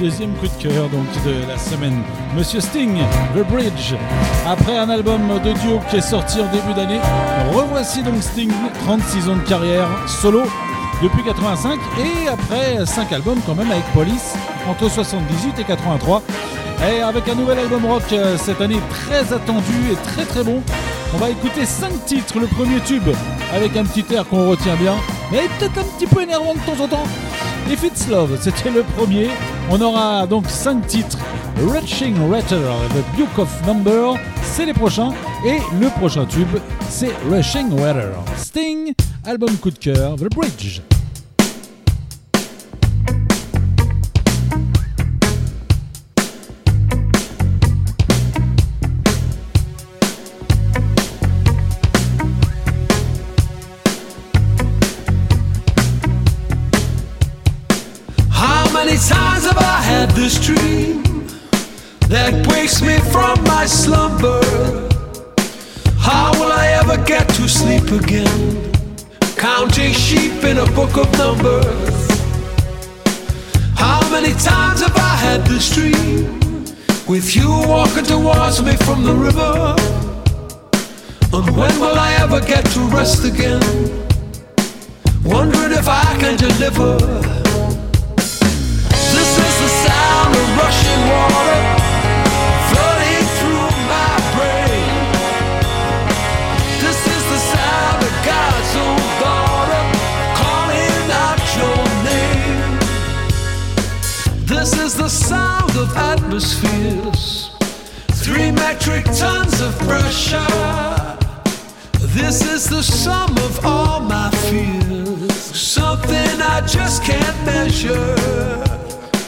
S2: Deuxième coup de cœur donc de la semaine. Monsieur Sting, The Bridge. Après un album de duo qui est sorti en début d'année, revoici donc Sting, 36 ans de carrière solo depuis 85 et après 5 albums quand même avec Police entre 78 et 83. Et avec un nouvel album rock euh, cette année très attendu et très très bon. On va écouter 5 titres, le premier tube avec un petit air qu'on retient bien, mais peut-être un petit peu énervant de temps en temps. If It's Love, c'était le premier. On aura donc 5 titres. Reaching Ratter, The Duke of Number, c'est les prochains. Et le prochain tube, c'est Rushing Weather. Sting, album coup de cœur, The Bridge.
S14: My slumber? How will I ever get to sleep again? Counting sheep in a book of numbers. How many times have I had this dream with you walking towards me from the river? And when will I ever get to rest again? Wondering if I can deliver. This is the sound of rushing water the sound of atmospheres, three metric tons of pressure. This is the sum of all my fears, something I just can't measure.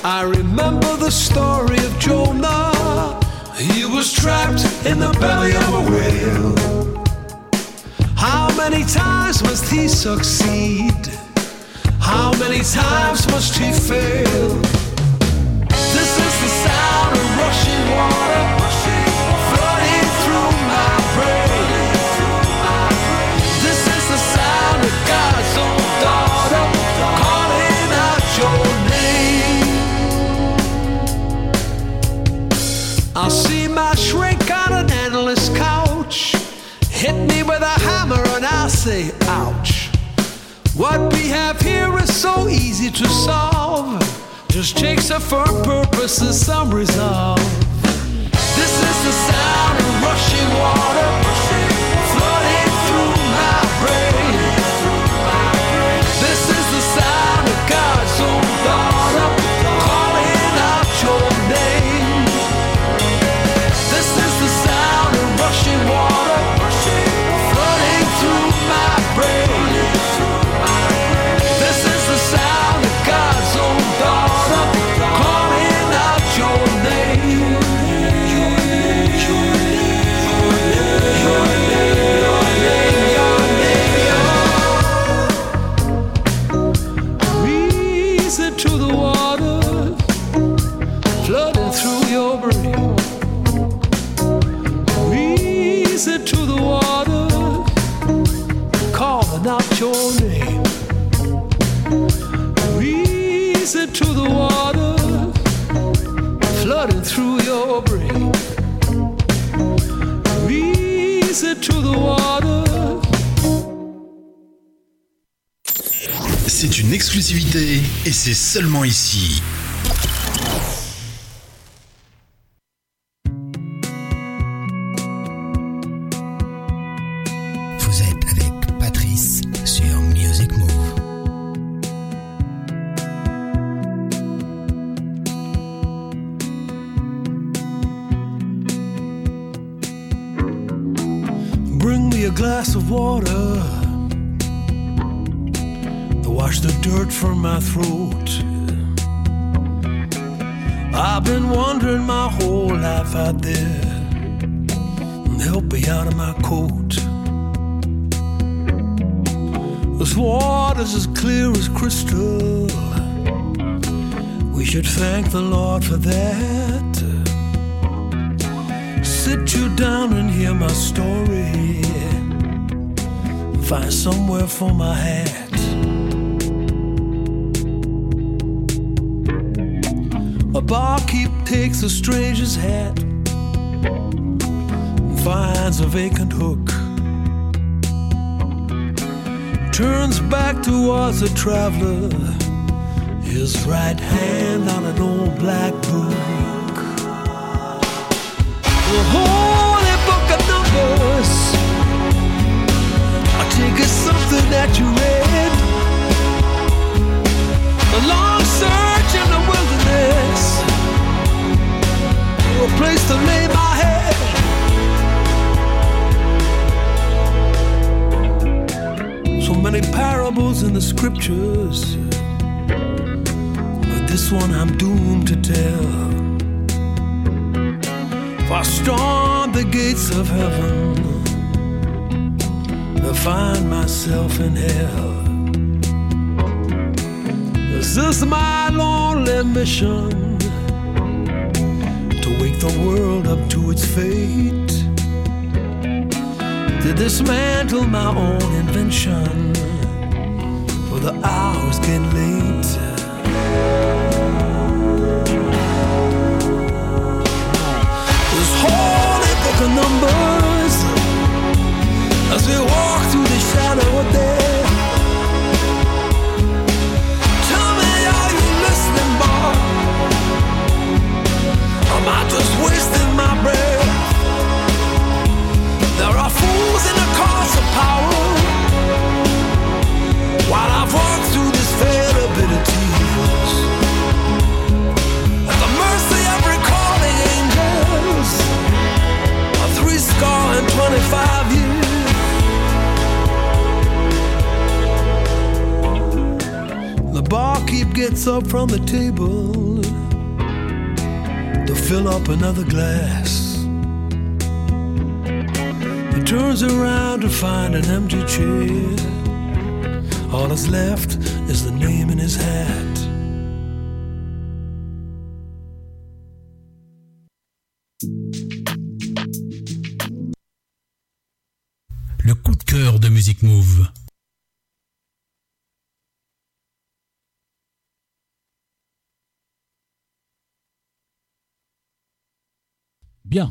S14: I remember the story of Jonah. He was trapped in the belly of a whale. How many times must he succeed? How many times must he fail? Ouch. What we have here is so easy to solve. Just takes a firm purpose and some resolve. This is the sound of rushing water
S1: C'est une exclusivité et c'est seulement ici.
S14: Me a glass of water to wash the dirt from my throat. I've been wandering my whole life out there. Help me out of my coat. This water's as clear as crystal. We should thank the Lord for that sit you down and hear my story. Find somewhere for my hat. A barkeep takes a stranger's hat and finds a vacant hook. Turns back towards the traveler, his right hand on an old black book. The holy book of numbers. Something that you read. A long search in the wilderness. For a place to lay my head. So many parables in the scriptures. But this one I'm doomed to tell. If I storm the gates of heaven, I find myself in hell. This is my lonely mission to wake the world up to its fate, to dismantle my own invention, for the hour's getting late. This book of numbers as we walk through the shadow of death. Tell me, are you listening, boy? Am I just wasting my breath? There are fools in the cause of power. While I've walked through this of tears, at the mercy of recalling angels, a three score and twenty-five gets up from the table to fill up another glass. He turns around to find an empty chair. All that's left is the name in his hat.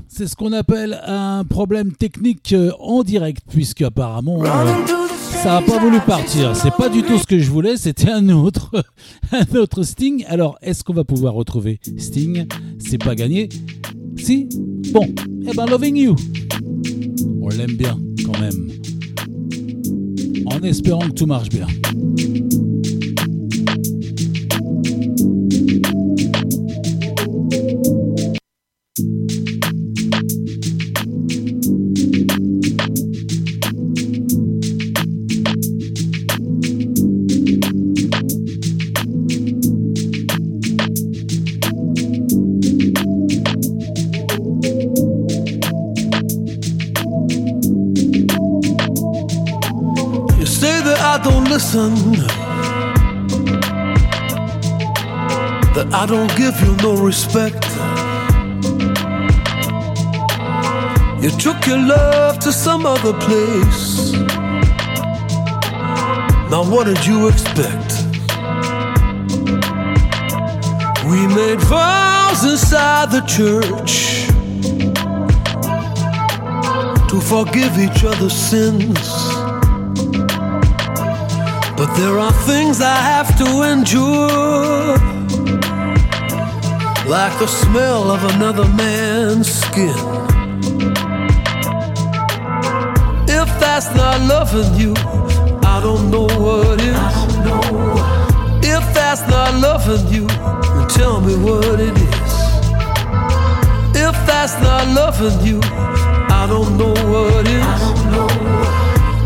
S2: C'est ce qu'on appelle un problème technique euh, en direct, puisque apparemment euh, ça n'a pas voulu partir. C'est pas du tout ce que je voulais, c'était un autre, un autre Sting. Alors, est-ce qu'on va pouvoir retrouver Sting? C'est pas gagné. Si? Bon, eh ben Loving You. On l'aime bien quand même. En espérant que tout marche bien.
S14: I don't give you no respect. You took your love to some other place. Now, what did you expect? We made vows inside the church to forgive each other's sins. But there are things I have to endure, like the smell of another man's skin. If that's not loving you, I don't know what is. If that's not loving you, tell me what it is. If that's not loving you, I don't know what is.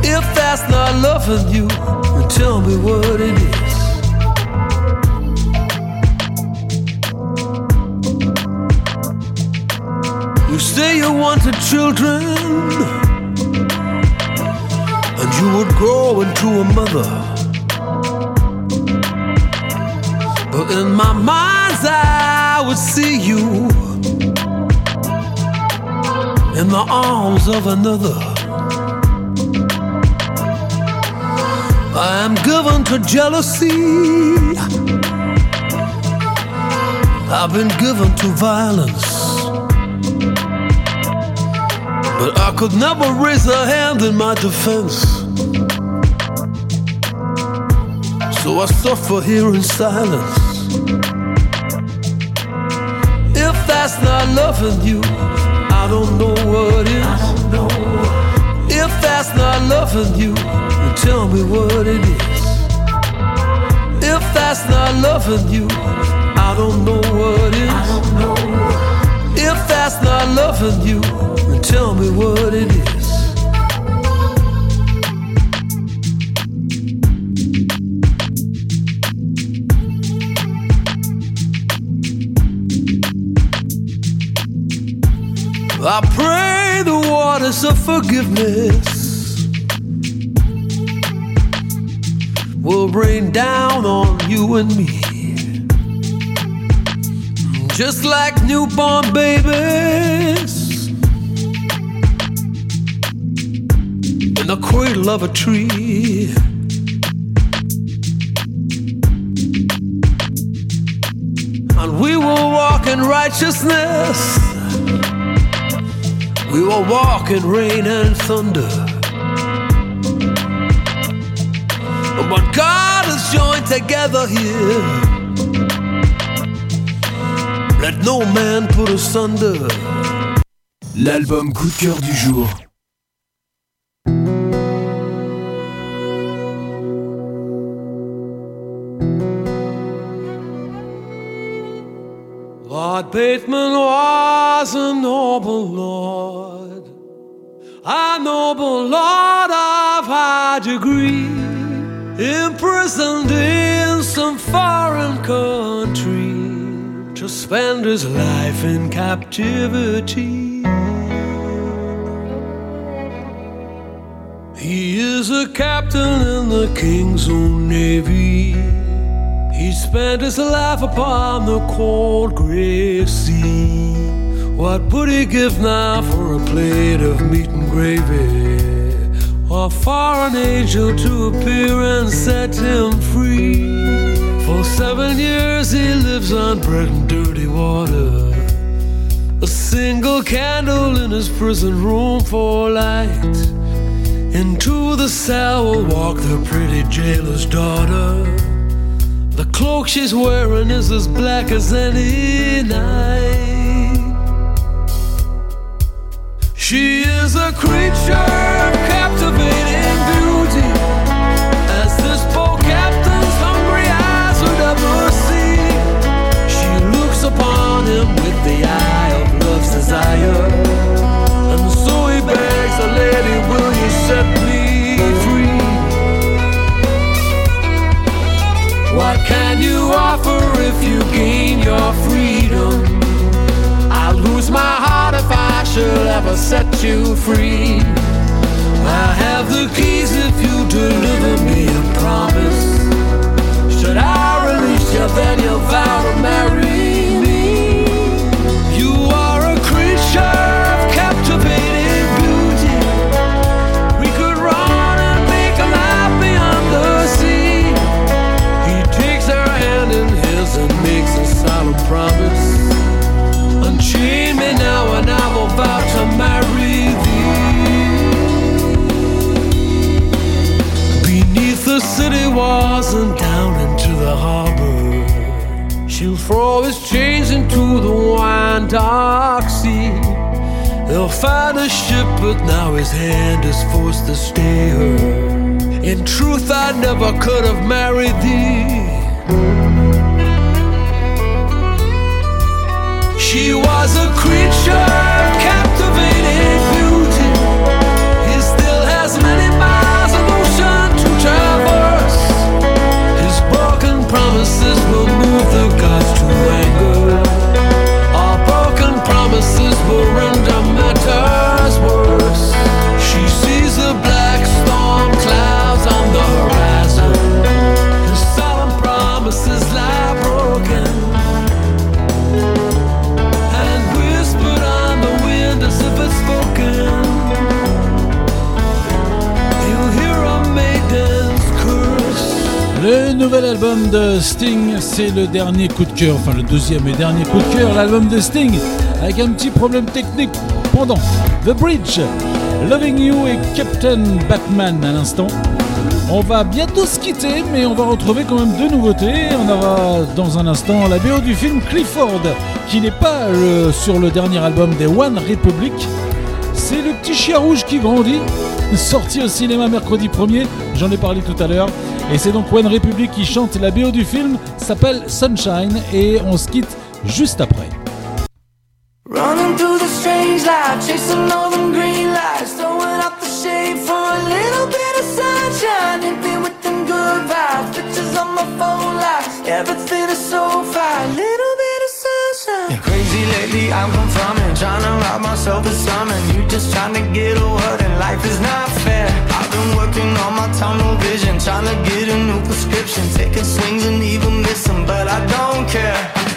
S14: If that's not loving you, then tell me what it is. You say you wanted children, and you would grow into a mother. But in my mind's eye, I would see you in the arms of another. I am given to jealousy. I've been given to violence. But I could never raise a hand in my defense. So I suffer here in silence. If that's not loving you, I don't know what is. If that's not loving you, then tell me what it is. If that's not loving you, I don't know what is. If that's not loving you, tell me what it is. I pray the waters of forgiveness will rain down on you and me. Just like newborn babies of a tree. And we will walk in righteousness. We will walk in rain and thunder. But God has joined together here, let no man put asunder.
S1: L'album coup de cœur du jour.
S14: Bateman was a noble lord, a noble lord of high degree, imprisoned in some foreign country to spend his life in captivity. He is a captain in the king's own navy. He spent his life upon the cold gray sea. What would he give now for a plate of meat and gravy? Or for an angel to appear and set him free? For seven years he lives on bread and dirty water. A single candle in his prison room for light. Into the cell will walk the pretty jailer's daughter. The cloak she's wearing is as black as any night. She is a creature of captivating beauty, as this boat captain's hungry eyes would ever see. She looks upon him with the eye of love's desire, and so he begs, "A lady, will you set can you offer if you gain your freedom? I'll lose my heart if I should ever set you free. I have the keys if you deliver me a promise. Should I release you, then you'll vow to marry wasn't down into the harbor, she'll throw his chains into the wine dark sea. He'll find a ship, but now his hand is forced to stay her. In truth, I never could have married thee. She was a creature,
S2: nouvel album de Sting, c'est le dernier coup de cœur, enfin le deuxième et dernier coup de cœur, l'album de Sting, avec un petit problème technique pendant The Bridge, Loving You et Captain Batman à l'instant. On va bientôt se quitter, mais on va retrouver quand même deux nouveautés. On aura dans un instant la BO du film Clifford, qui n'est pas sur le dernier album des One Republic. C'est le petit chien rouge qui grandit, sorti au cinéma mercredi 1er, j'en ai parlé tout à l'heure. Et c'est donc One Republic qui chante la BO du film, s'appelle Sunshine, et on se quitte juste après.
S12: Running through the strange life, chasing all them green lights, throwing up the shade for a little bit of sunshine. Anything with them good vibes, pictures on my phone, like everything is so fine. Little.
S15: Yeah, crazy lately, I'm confirming, trying to rob myself of something. You just trying to get a word, and life is not fair. I've been working on my tunnel vision, trying to get a new prescription, taking swings and even missing, but I don't care.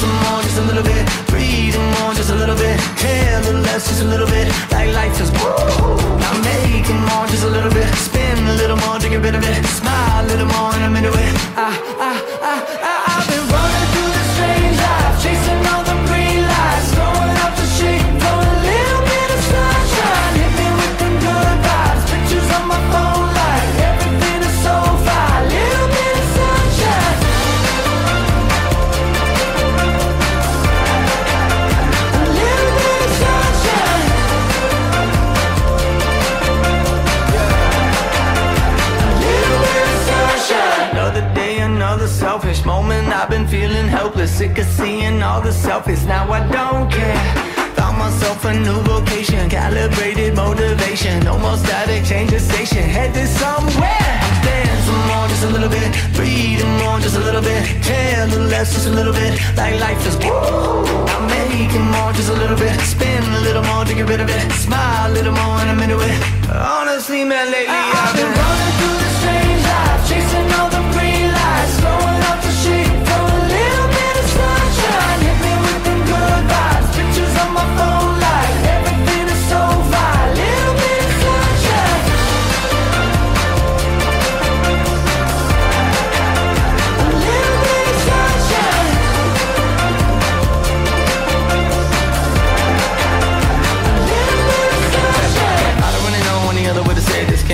S15: I'm more, just a little bit, breathing more, just a little bit, care a little less, just a little bit, like life is woo. I'm making more, just a little bit, spin a little more drink a bit of it, smile a little more, and I'm into it. I, I, I, I, helpless, sick of seeing all the selfies. Now I don't care. Found myself a new vocation, calibrated motivation. No more static, change the station, headed somewhere. Dancing more, just a little bit. Breathing more, just a little bit. Care a little less, just a little bit. Like life is woo. I'm making more, just a little bit. Spin a little more to get rid of it. Smile a little more, and I'm into it. Honestly, man, lately I've been running through the strange life, chasing all the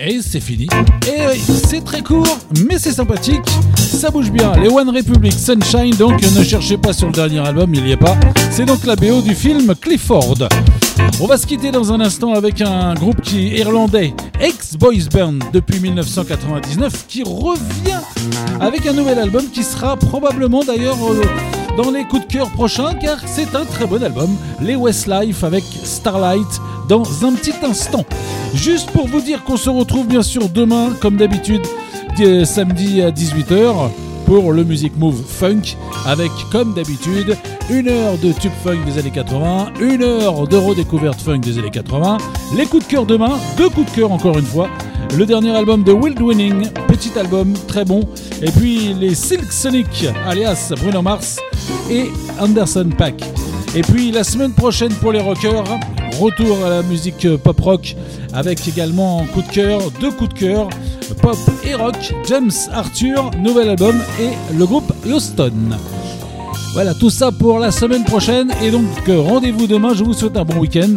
S2: Et c'est fini. Et oui, c'est très court, mais c'est sympathique. Ça bouge bien. Les One Republic Sunshine, donc ne cherchez pas sur le dernier album, il n'y est pas. C'est donc la BO du film Clifford. On va se quitter dans un instant avec un groupe qui est irlandais, ex-Boys Band depuis 1999, qui revient avec un nouvel album qui sera probablement d'ailleurs euh, dans les coups de cœur prochains, car c'est un très bon album. Les Westlife avec Starlight dans un petit instant. Juste pour vous dire qu'on se retrouve bien sûr demain, comme d'habitude, euh, samedi à 18h pour le Music Move Funk avec comme d'habitude une heure de tube funk des années 80, une heure de redécouverte funk des années 80, les coups de cœur demain, deux coups de cœur encore une fois, le dernier album de Wild Winning, petit album très bon, et puis les Silk Sonic alias Bruno Mars et Anderson Pack. Et puis la semaine prochaine pour les rockers, Retour à la musique pop rock avec également coup de cœur, deux coups de cœur, pop et rock, James Arthur, nouvel album et le groupe Houston. Voilà, tout ça pour la semaine prochaine et donc euh, rendez-vous demain, je vous souhaite un bon week-end,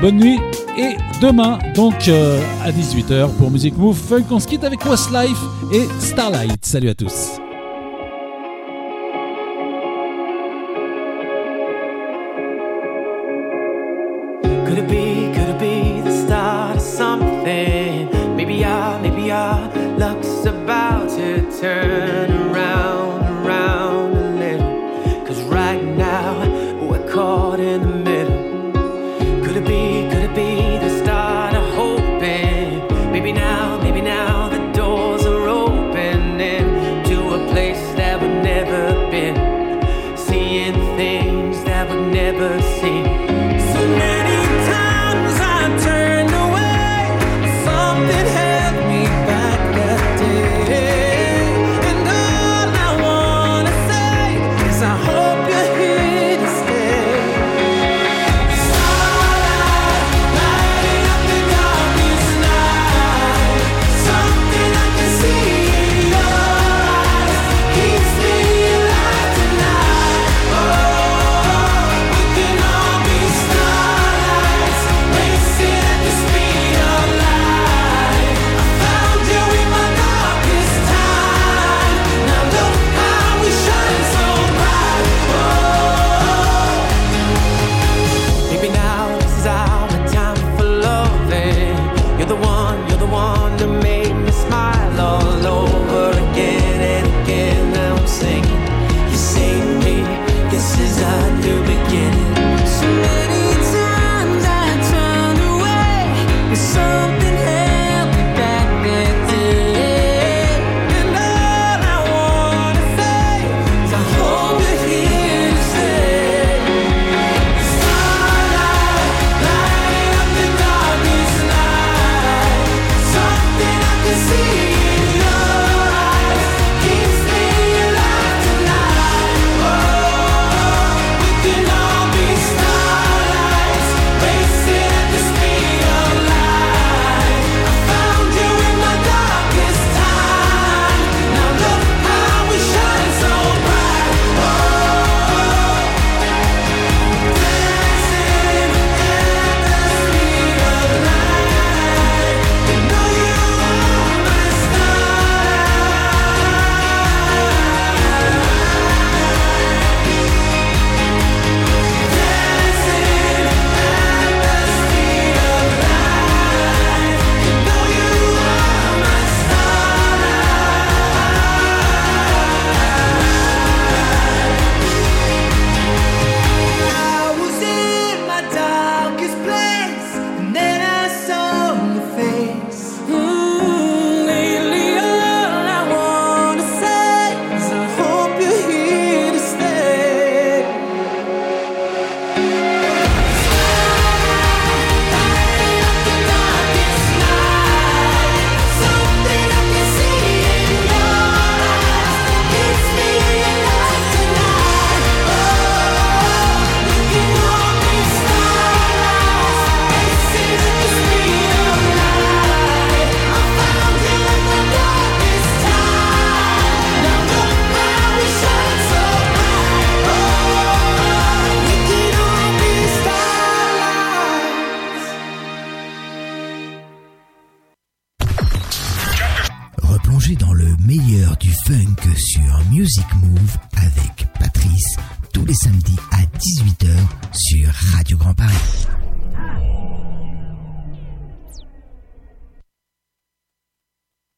S2: bonne nuit et demain donc euh, à 18h pour Musique Move Funk, on se quitte avec Westlife et Starlight. Salut à tous.